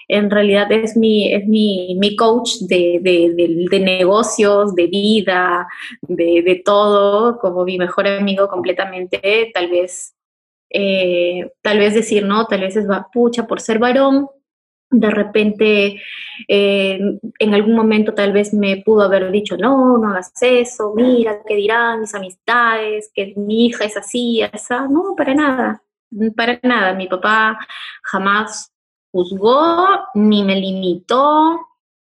en realidad es mi, es mi, mi coach de, de, de, negocios, de vida, de, todo, como mi mejor amigo completamente, tal vez, eh, tal vez decir, no, tal vez es pucha por ser varón, de repente eh, en algún momento tal vez me pudo haber dicho, no, no hagas eso, mira, ¿qué dirán mis amistades? Que mi hija es así, esa. No, para nada, para nada. Mi papá jamás juzgó, ni me limitó,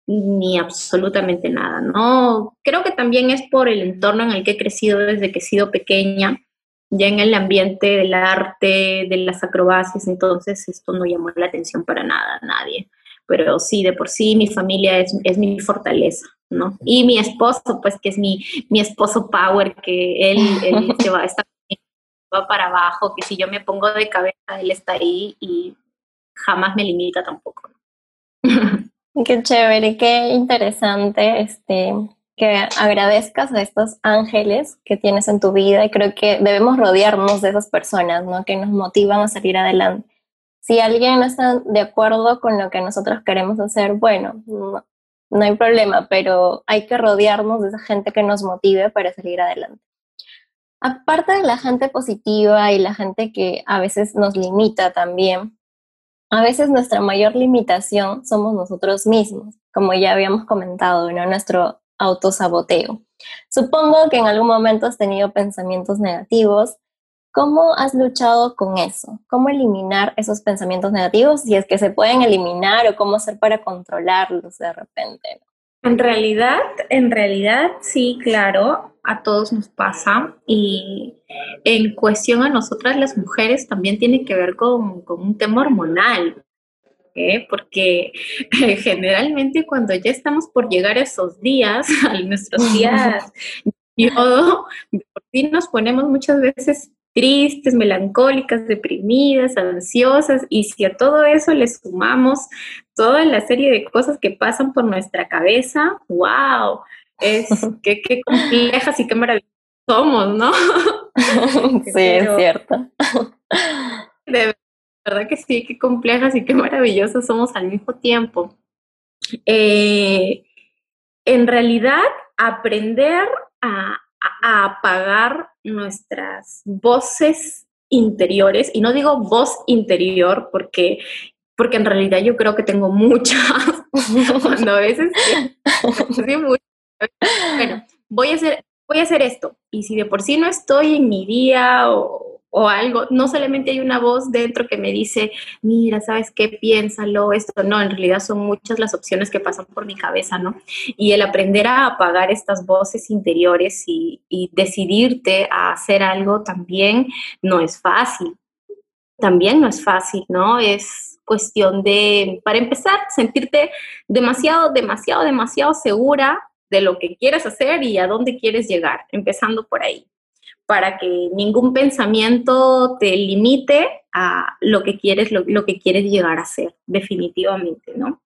ni absolutamente nada, ¿no? Creo que también es por el entorno en el que he crecido desde que he sido pequeña ya en el ambiente del arte, de las acrobacias, entonces esto no llamó la atención para nada a nadie. Pero sí, de por sí mi familia es, es mi fortaleza, ¿no? Y mi esposo, pues que es mi, mi esposo power, que él, él se va, está, va para abajo, que si yo me pongo de cabeza, él está ahí y jamás me limita tampoco. Qué chévere, qué interesante este, que agradezcas a estos ángeles que tienes en tu vida y creo que debemos rodearnos de esas personas, ¿no? Que nos motivan a salir adelante. Si alguien no está de acuerdo con lo que nosotros queremos hacer, bueno, no, no hay problema, pero hay que rodearnos de esa gente que nos motive para salir adelante. Aparte de la gente positiva y la gente que a veces nos limita también, a veces nuestra mayor limitación somos nosotros mismos, como ya habíamos comentado, ¿no? Nuestro autosaboteo. Supongo que en algún momento has tenido pensamientos negativos. ¿Cómo has luchado con eso? ¿Cómo eliminar esos pensamientos negativos? Si es que se pueden eliminar o cómo hacer para controlarlos de repente. En realidad, en realidad sí, claro, a todos nos pasa y en cuestión a nosotras las mujeres también tiene que ver con, con un tema hormonal, ¿eh? porque generalmente cuando ya estamos por llegar a esos días, a nuestros días, yo, por sí nos ponemos muchas veces tristes, melancólicas, deprimidas, ansiosas, y si a todo eso le sumamos toda la serie de cosas que pasan por nuestra cabeza, wow, es qué, qué complejas y qué maravillosas somos, ¿no? sí, es cierto. De verdad que sí, qué complejas y qué maravillosas somos al mismo tiempo. Eh, en realidad, aprender a, apagar nuestras voces interiores, y no digo voz interior porque, porque en realidad yo creo que tengo muchas, cuando a veces, bueno, voy a hacer, voy a hacer esto, y si de por sí no estoy en mi día o, o algo, no solamente hay una voz dentro que me dice, mira, ¿sabes qué? Piénsalo, esto, no, en realidad son muchas las opciones que pasan por mi cabeza, ¿no? Y el aprender a apagar estas voces interiores y, decidirte a hacer algo también no es fácil, también no es fácil, ¿no? Es cuestión de, para empezar, sentirte demasiado, demasiado, demasiado segura de lo que quieres hacer y a dónde quieres llegar, empezando por ahí para que ningún pensamiento te limite a lo que quieres, lo, que quieres llegar a ser, definitivamente, ¿no?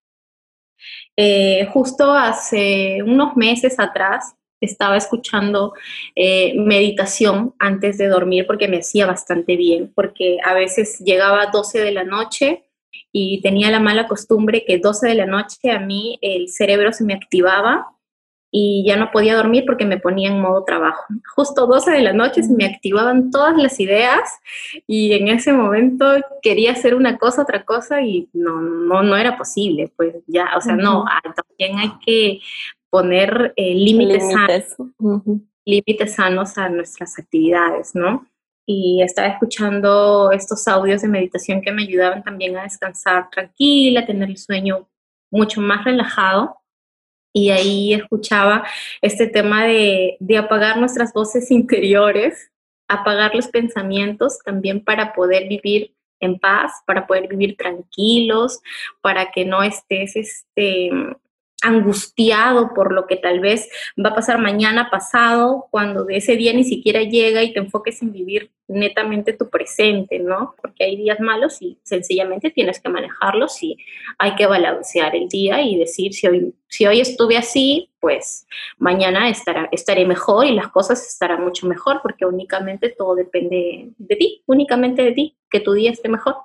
Eh, justo hace unos meses atrás estaba escuchando eh, meditación antes de dormir porque me hacía bastante bien, porque a veces llegaba a 12 de la noche y tenía la mala costumbre que 12 de la noche a mí el cerebro se me activaba y ya no podía dormir porque me ponía en modo trabajo. Justo 12 de la noche se me activaban todas las ideas y en ese momento quería hacer una cosa, otra cosa y no, no, no era posible, pues ya, o sea, no, ah, también hay que poner eh, límites, límites. Sanos, límites sanos a nuestras actividades, ¿no? Y estaba escuchando estos audios de meditación que me ayudaban también a descansar tranquila, a tener el sueño mucho más relajado y ahí escuchaba este tema de, de, apagar nuestras voces interiores, apagar los pensamientos también para poder vivir en paz, para poder vivir tranquilos, para que no estés este, angustiado por lo que tal vez va a pasar mañana pasado, cuando de ese día ni siquiera llega y te enfoques en vivir netamente tu presente, ¿no? Porque hay días malos y sencillamente tienes que manejarlos y hay que balancear el día y decir, si hoy, si hoy estuve así, pues mañana estará, estaré mejor y las cosas estarán mucho mejor porque únicamente todo depende de ti, únicamente de ti, que tu día esté mejor.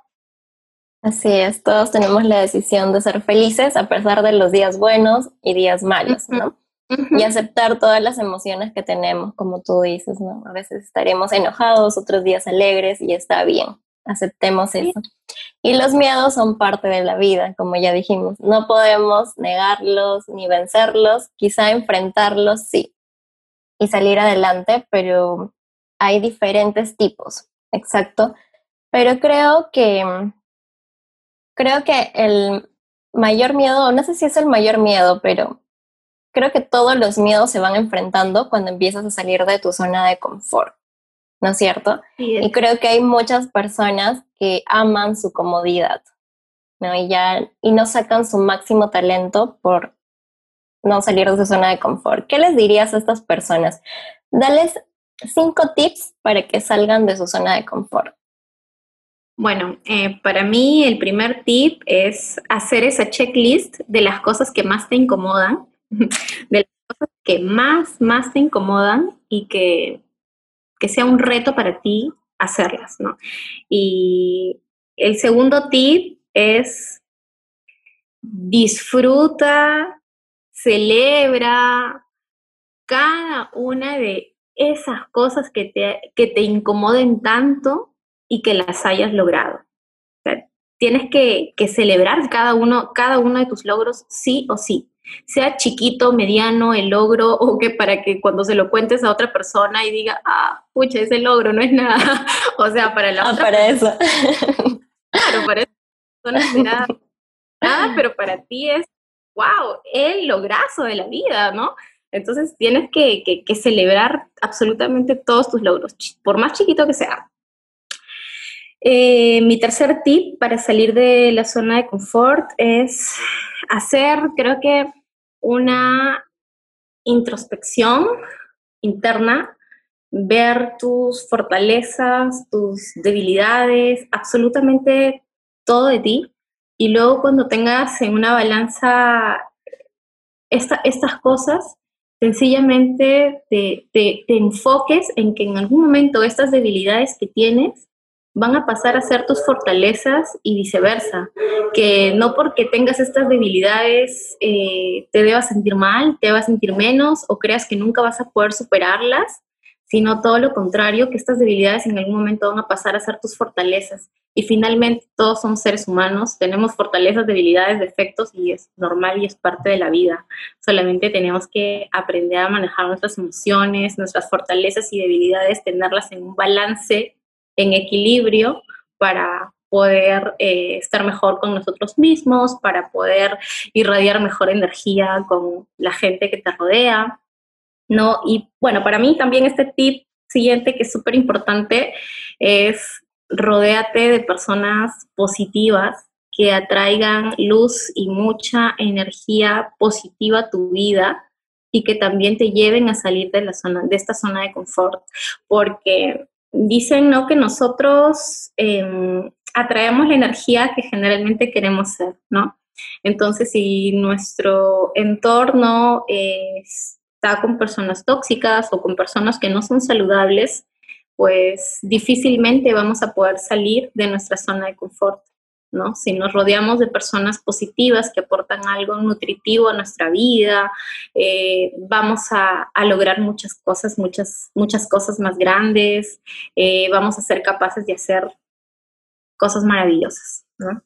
Así es, todos tenemos la decisión de ser felices a pesar de los días buenos y días malos, ¿no? Y aceptar todas las emociones que tenemos, como tú dices, ¿no? A veces estaremos enojados, otros días alegres y está bien. aceptemos eso. Y los miedos son parte de la vida, como ya dijimos. No podemos negarlos ni vencerlos, quizá enfrentarlos, sí, y salir adelante, pero hay diferentes tipos, exacto. Pero creo que, creo que el mayor miedo, no sé si es el mayor miedo, pero creo que todos los miedos se van enfrentando cuando empiezas a salir de tu zona de confort. ¿no es cierto? Y creo que hay muchas personas que aman su comodidad, ¿no? Y, ya, y no sacan su máximo talento por no salir de su zona de confort. ¿Qué les dirías a estas personas? Dales cinco tips para que salgan de su zona de confort. Bueno, eh, para mí el primer tip es hacer esa checklist de las cosas que más te incomodan, de las cosas que más, más te incomodan y que que sea un reto para ti hacerlas, ¿no? Y el segundo tip es disfruta, celebra cada una de esas cosas que te, que te incomoden tanto y que las hayas logrado. tienes que, que celebrar cada uno, cada uno de tus logros sí o sí sea chiquito, mediano, el logro, o que para que cuando se lo cuentes a otra persona y diga, ah, pucha, ese logro no es nada. o sea, para la ah, para eso. claro, para eso no es nada, nada, pero para ti es, wow, el lograzo de la vida, ¿no? Entonces tienes que, que, celebrar absolutamente todos tus logros, por más chiquito que sea. Eh, mi tercer tip para salir de la zona de confort es hacer, creo que una introspección interna, ver tus fortalezas, tus debilidades, absolutamente todo de ti. Y luego cuando tengas en una balanza estas cosas, sencillamente te, te enfoques en que en algún momento estas debilidades que tienes van a pasar a ser tus fortalezas y viceversa. Que no porque tengas estas debilidades eh, te debas sentir mal, te debas sentir menos o creas que nunca vas a poder superarlas, sino todo lo contrario, que estas debilidades en algún momento van a pasar a ser tus fortalezas. Y finalmente todos somos seres humanos, tenemos fortalezas, debilidades, defectos y es normal y es parte de la vida. Solamente tenemos que aprender a manejar nuestras emociones, nuestras fortalezas y debilidades, tenerlas en un balance en equilibrio para poder eh, estar mejor con nosotros mismos, para poder irradiar mejor energía con la gente que te rodea, ¿no? Y bueno, para mí también este tip siguiente que es súper importante es rodéate de personas positivas que atraigan luz y mucha energía positiva a tu vida y que también te lleven a salir de la zona de esta zona de confort, porque dicen ¿no? que nosotros em, atraemos la energía que generalmente queremos ser, ¿no? Entonces, si nuestro entorno está con personas tóxicas o con personas que no son saludables, pues difícilmente vamos a poder salir de nuestra zona de confort. ¿No? Si nos rodeamos de personas positivas que aportan algo nutritivo a nuestra vida, eh, vamos a, lograr muchas cosas, muchas, muchas cosas más grandes, eh, vamos a ser capaces de hacer cosas maravillosas, ¿no?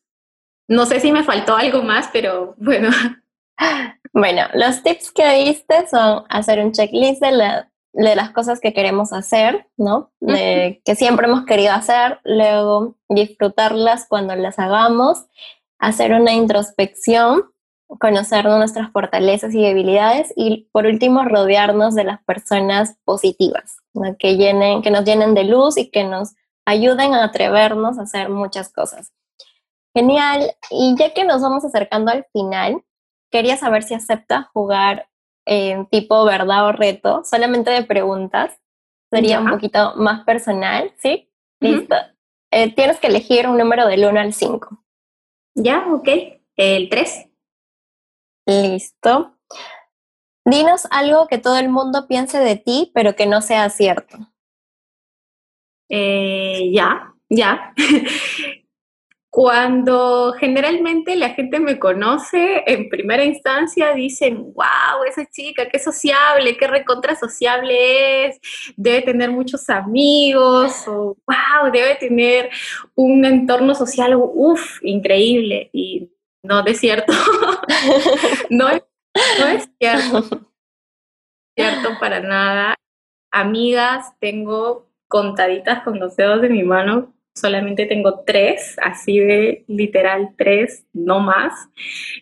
No sé si me faltó algo más, pero bueno. Bueno, los tips que diste son hacer un checklist de la, de las cosas que queremos hacer, ¿no? De, que siempre hemos querido hacer, luego disfrutarlas cuando las hagamos, hacer una introspección, conocer nuestras fortalezas y debilidades y por último rodearnos de las personas positivas, que, llenen, que nos llenen de luz y que nos ayuden a atrevernos a hacer muchas cosas. Genial. Y ya que nos vamos acercando al final, quería saber si acepta jugar tipo verdad o reto, solamente de preguntas. Sería un poquito más personal, ¿sí? Listo. Eh, tienes que elegir un número del 1 al 5. Ya, ok. El 3. Listo. Dinos algo que todo el mundo piense de ti, pero que no sea cierto. Eh, ya, ya. Cuando generalmente la gente me conoce, en primera instancia dicen, wow, esa chica, qué sociable, qué recontra sociable es, debe tener muchos amigos, o wow, debe tener un entorno social, uff, increíble. Y no, de cierto, no, es, no es cierto, cierto para nada. Amigas, tengo contaditas con los dedos de mi mano solamente tengo tres, así de literal tres, no más.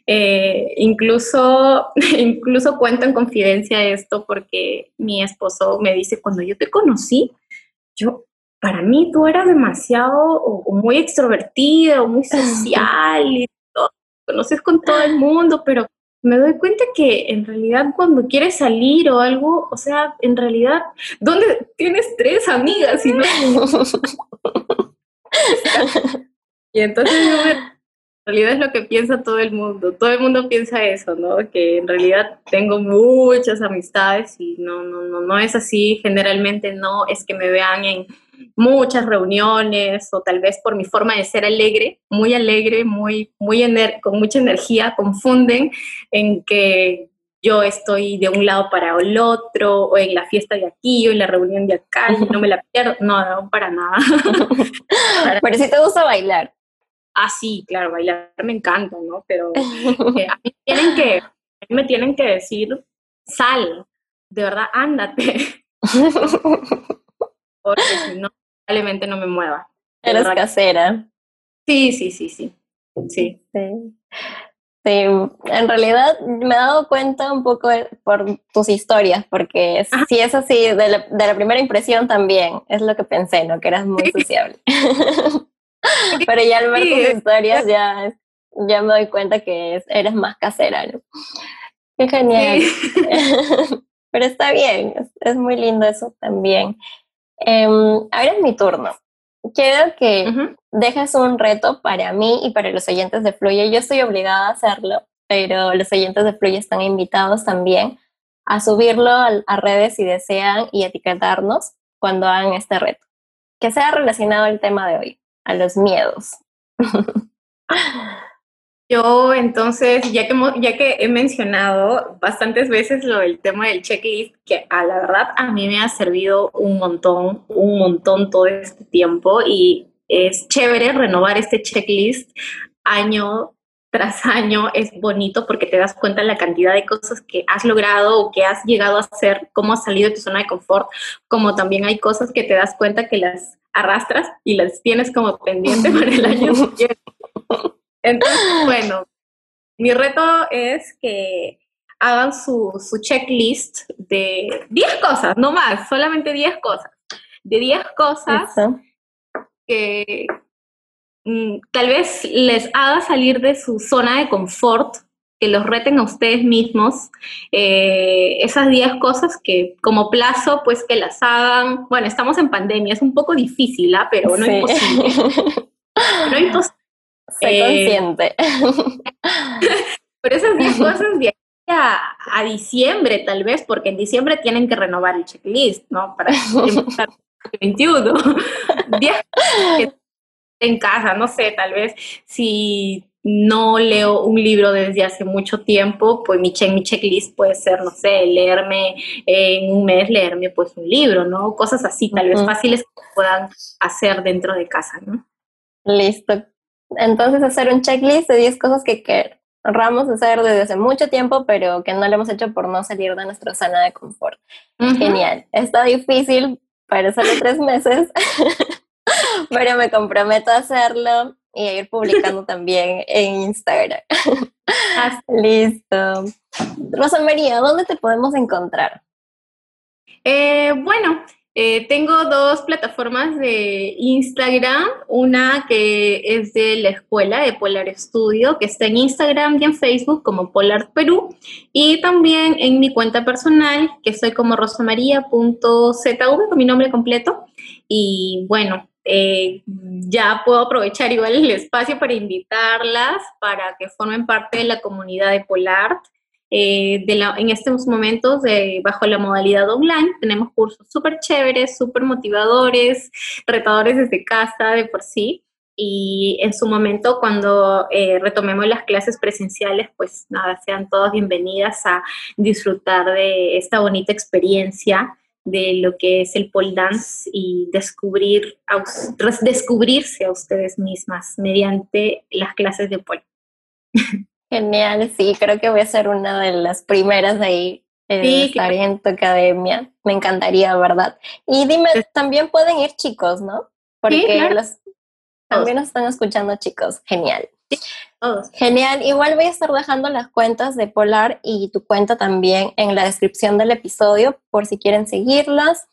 Eh, incluso, incluso cuento en confidencia esto porque mi esposo me dice, cuando yo te conocí, yo, para mí tú eras demasiado o, muy extrovertida o muy social y todo, conoces con todo el mundo, pero me doy cuenta que en realidad cuando quieres salir o algo, o sea, en realidad, ¿dónde tienes tres amigas y no? y entonces en realidad es lo que piensa todo el mundo. Todo el mundo piensa eso, ¿no? Que en realidad tengo muchas amistades y no, no, no, no es así. Generalmente no es que me vean en muchas reuniones o tal vez por mi forma de ser alegre, muy alegre, muy, muy con mucha energía, confunden en que yo estoy de un lado para el otro, o en la fiesta de aquí, o en la reunión de acá, y no me la pierdo. No, no, para nada. Pero si te gusta bailar. Ah, sí, claro, bailar me encanta, ¿no? Pero eh, a, mí tienen que, a mí me tienen que decir, sal, de verdad, ándate. Porque si no, probablemente no me mueva. Eres casera. Sí, sí, sí, sí. Sí. sí. Sí, en realidad me he dado cuenta un poco por tus historias, porque si es así, de la, primera impresión también, es lo que pensé, ¿no? Que eras muy sociable. Pero ya al ver tus historias ya, ya me doy cuenta que eres más casera, ¿no? Qué genial. Pero está bien, es, muy lindo eso también. Eh, ahora es mi turno quiero que dejes un reto para mí y para los oyentes de Fluye. Yo estoy obligada a hacerlo, pero los oyentes de Fluye están invitados también a subirlo a, redes si desean y etiquetarnos cuando hagan este reto. Que sea relacionado al tema de hoy, a los miedos. Yo entonces, ya que, ya que he mencionado bastantes veces lo del tema del checklist, que a la verdad a mí me ha servido un montón, un montón todo este tiempo y es chévere renovar este checklist año tras año, es bonito porque te das cuenta de la cantidad de cosas que has logrado o que has llegado a hacer, cómo has salido de tu zona de confort, como también hay cosas que te das cuenta que las arrastras y las tienes como pendiente para el año siguiente. Entonces, bueno, mi reto es que hagan su, checklist de 10 cosas, no más, solamente 10 cosas. De 10 cosas que mm, tal vez les haga salir de su zona de confort, que los reten a ustedes mismos. Eh, esas 10 cosas que como plazo, pues que las hagan. Bueno, estamos en pandemia, es un poco difícil, ¿ah? pero no es imposible. no imposible Sé eh, consciente. Pero esas 10 cosas de aquí a, diciembre, tal vez, porque en diciembre tienen que renovar el checklist, ¿no? Para empezar el 21. 10 en casa, no sé, tal vez si no leo un libro desde hace mucho tiempo, pues mi, check, mi checklist puede ser, no sé, leerme en un mes, leerme pues un libro, ¿no? Cosas así, tal vez fáciles que puedan hacer dentro de casa, ¿no? Listo. Entonces, hacer un checklist de 10 cosas que querramos hacer desde hace mucho tiempo, pero que no lo hemos hecho por no salir de nuestra zona de confort. Genial. Está difícil para solo tres meses, pero me comprometo a hacerlo y a ir publicando también en Instagram. Listo. Rosa María, ¿dónde te podemos encontrar? Eh, bueno, eh, tengo dos plataformas de Instagram, una que es de la escuela de Polar Studio, que está en Instagram y en Facebook como Polar Perú, y también en mi cuenta personal, que estoy como rosamaria.zv, con mi nombre completo. Y bueno, eh, ya puedo aprovechar igual el espacio para invitarlas para que formen parte de la comunidad de Polar. Eh, en estos momentos, bajo la modalidad online, tenemos cursos súper chéveres, súper motivadores, retadores desde casa de por sí. y en su momento cuando eh, retomemos las clases presenciales, pues nada, sean todas bienvenidas a disfrutar de esta bonita experiencia de lo que es el pole dance y descubrir descubrirse a ustedes mismas mediante las clases de pole. Genial, sí, creo que voy a ser una de las primeras ahí en estar en tu academia. Me encantaría, ¿verdad? Y dime, también pueden ir chicos, ¿no? Porque los, también nos están escuchando chicos. Genial. todos. Genial. Igual voy a estar dejando las cuentas de Polar y tu cuenta también en la descripción del episodio por si quieren seguirlas,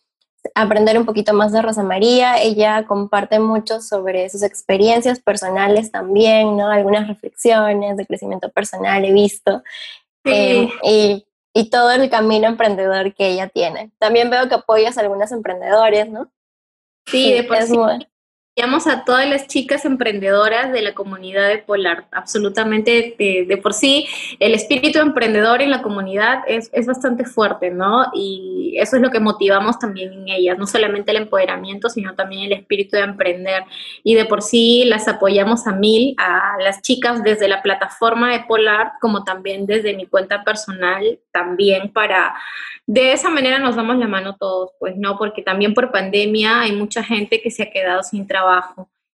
aprender un poquito más de Rosa María. Ella comparte mucho sobre sus experiencias personales también, ¿no? Algunas reflexiones de crecimiento personal he visto. Eh, y, y todo el camino emprendedor que ella tiene. También veo que apoyas a algunos emprendedores, ¿no? Sí, de por sí. Llamamos a todas las chicas emprendedoras de la comunidad de Polar. Absolutamente, de, por sí, el espíritu emprendedor en la comunidad es, es, bastante fuerte, ¿no? Y eso es lo que motivamos también en ellas, no solamente el empoderamiento, sino también el espíritu de emprender. Y de por sí las apoyamos a mil, a las chicas desde la plataforma de Polar, como también desde mi cuenta personal, también para de esa manera nos damos la mano todos, pues no, porque también por pandemia hay mucha gente que se ha quedado sin trabajo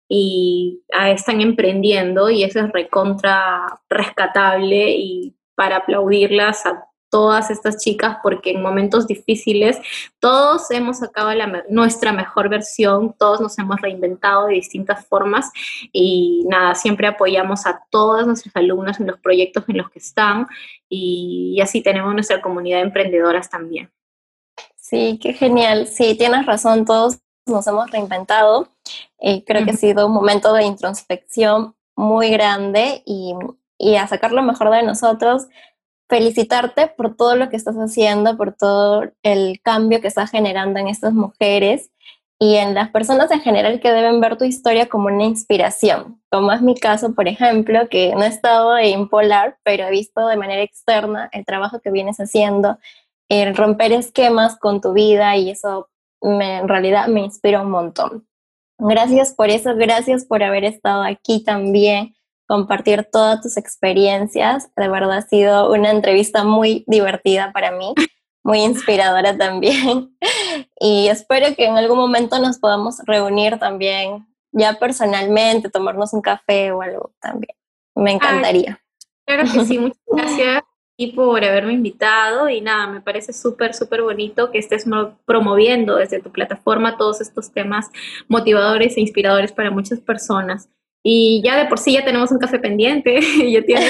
y ah, están emprendiendo y eso es recontra rescatable y para aplaudirlas a todas estas chicas porque en momentos difíciles todos hemos sacado nuestra mejor versión, todos nos hemos reinventado de distintas formas y nada, siempre apoyamos a todas nuestras alumnas en los proyectos en los que están y, así tenemos nuestra comunidad de emprendedoras también. Sí, qué genial. Sí, tienes razón, todos nos hemos reinventado. Eh, creo que ha sido un momento de introspección muy grande y, y a sacar lo mejor de nosotros. Felicitarte por todo lo que estás haciendo, por todo el cambio que estás generando en estas mujeres y en las personas en general que deben ver tu historia como una inspiración, como es mi caso, por ejemplo, que no he estado en Polar, pero he visto de manera externa el trabajo que vienes haciendo, el romper esquemas con tu vida y eso me, en realidad me inspira un montón. Gracias por eso, gracias por haber estado aquí también compartir todas tus experiencias. De verdad ha sido una entrevista muy divertida para mí, muy inspiradora también. Y espero que en algún momento nos podamos reunir también, ya personalmente, tomarnos un café o algo también. Me encantaría. claro que sí, muchas gracias y por haberme invitado y nada, me parece súper, súper bonito que estés promoviendo desde tu plataforma todos estos temas motivadores e inspiradores para muchas personas. Y ya de por sí ya tenemos un café pendiente, ya tiene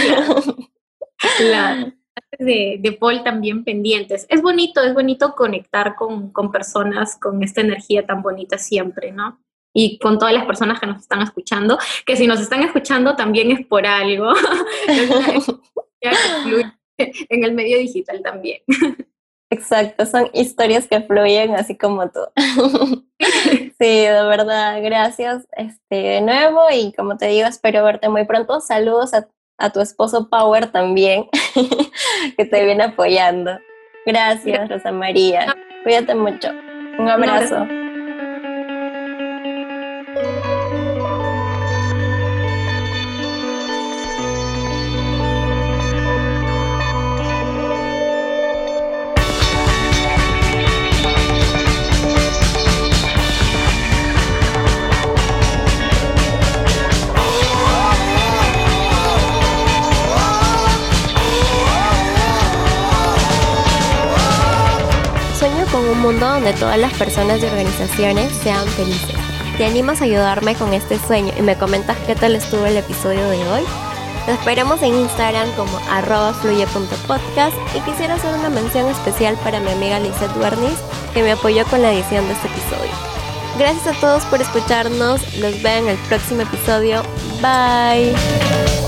la, de, de Paul también pendientes. Es bonito, es bonito conectar con, con personas con esta energía tan bonita siempre, ¿no? y con todas las personas que nos están escuchando, que si nos están escuchando también es por algo, en el medio digital también. Exacto, son historias que fluyen así como tú. sí, de verdad, gracias este, de nuevo y como te digo, espero verte muy pronto. Saludos a, a tu esposo Power también, que te viene apoyando. Gracias, Rosa María. Cuídate mucho. Un abrazo. Mundo donde todas las personas y organizaciones sean felices. ¿Te animas a ayudarme con este sueño y me comentas qué tal estuvo el episodio de hoy? Te esperamos en Instagram como arroba y quisiera hacer una mención especial para mi amiga Lizette Wernis que me apoyó con la edición de este episodio. Gracias a todos por escucharnos, los veo en el próximo episodio. Bye.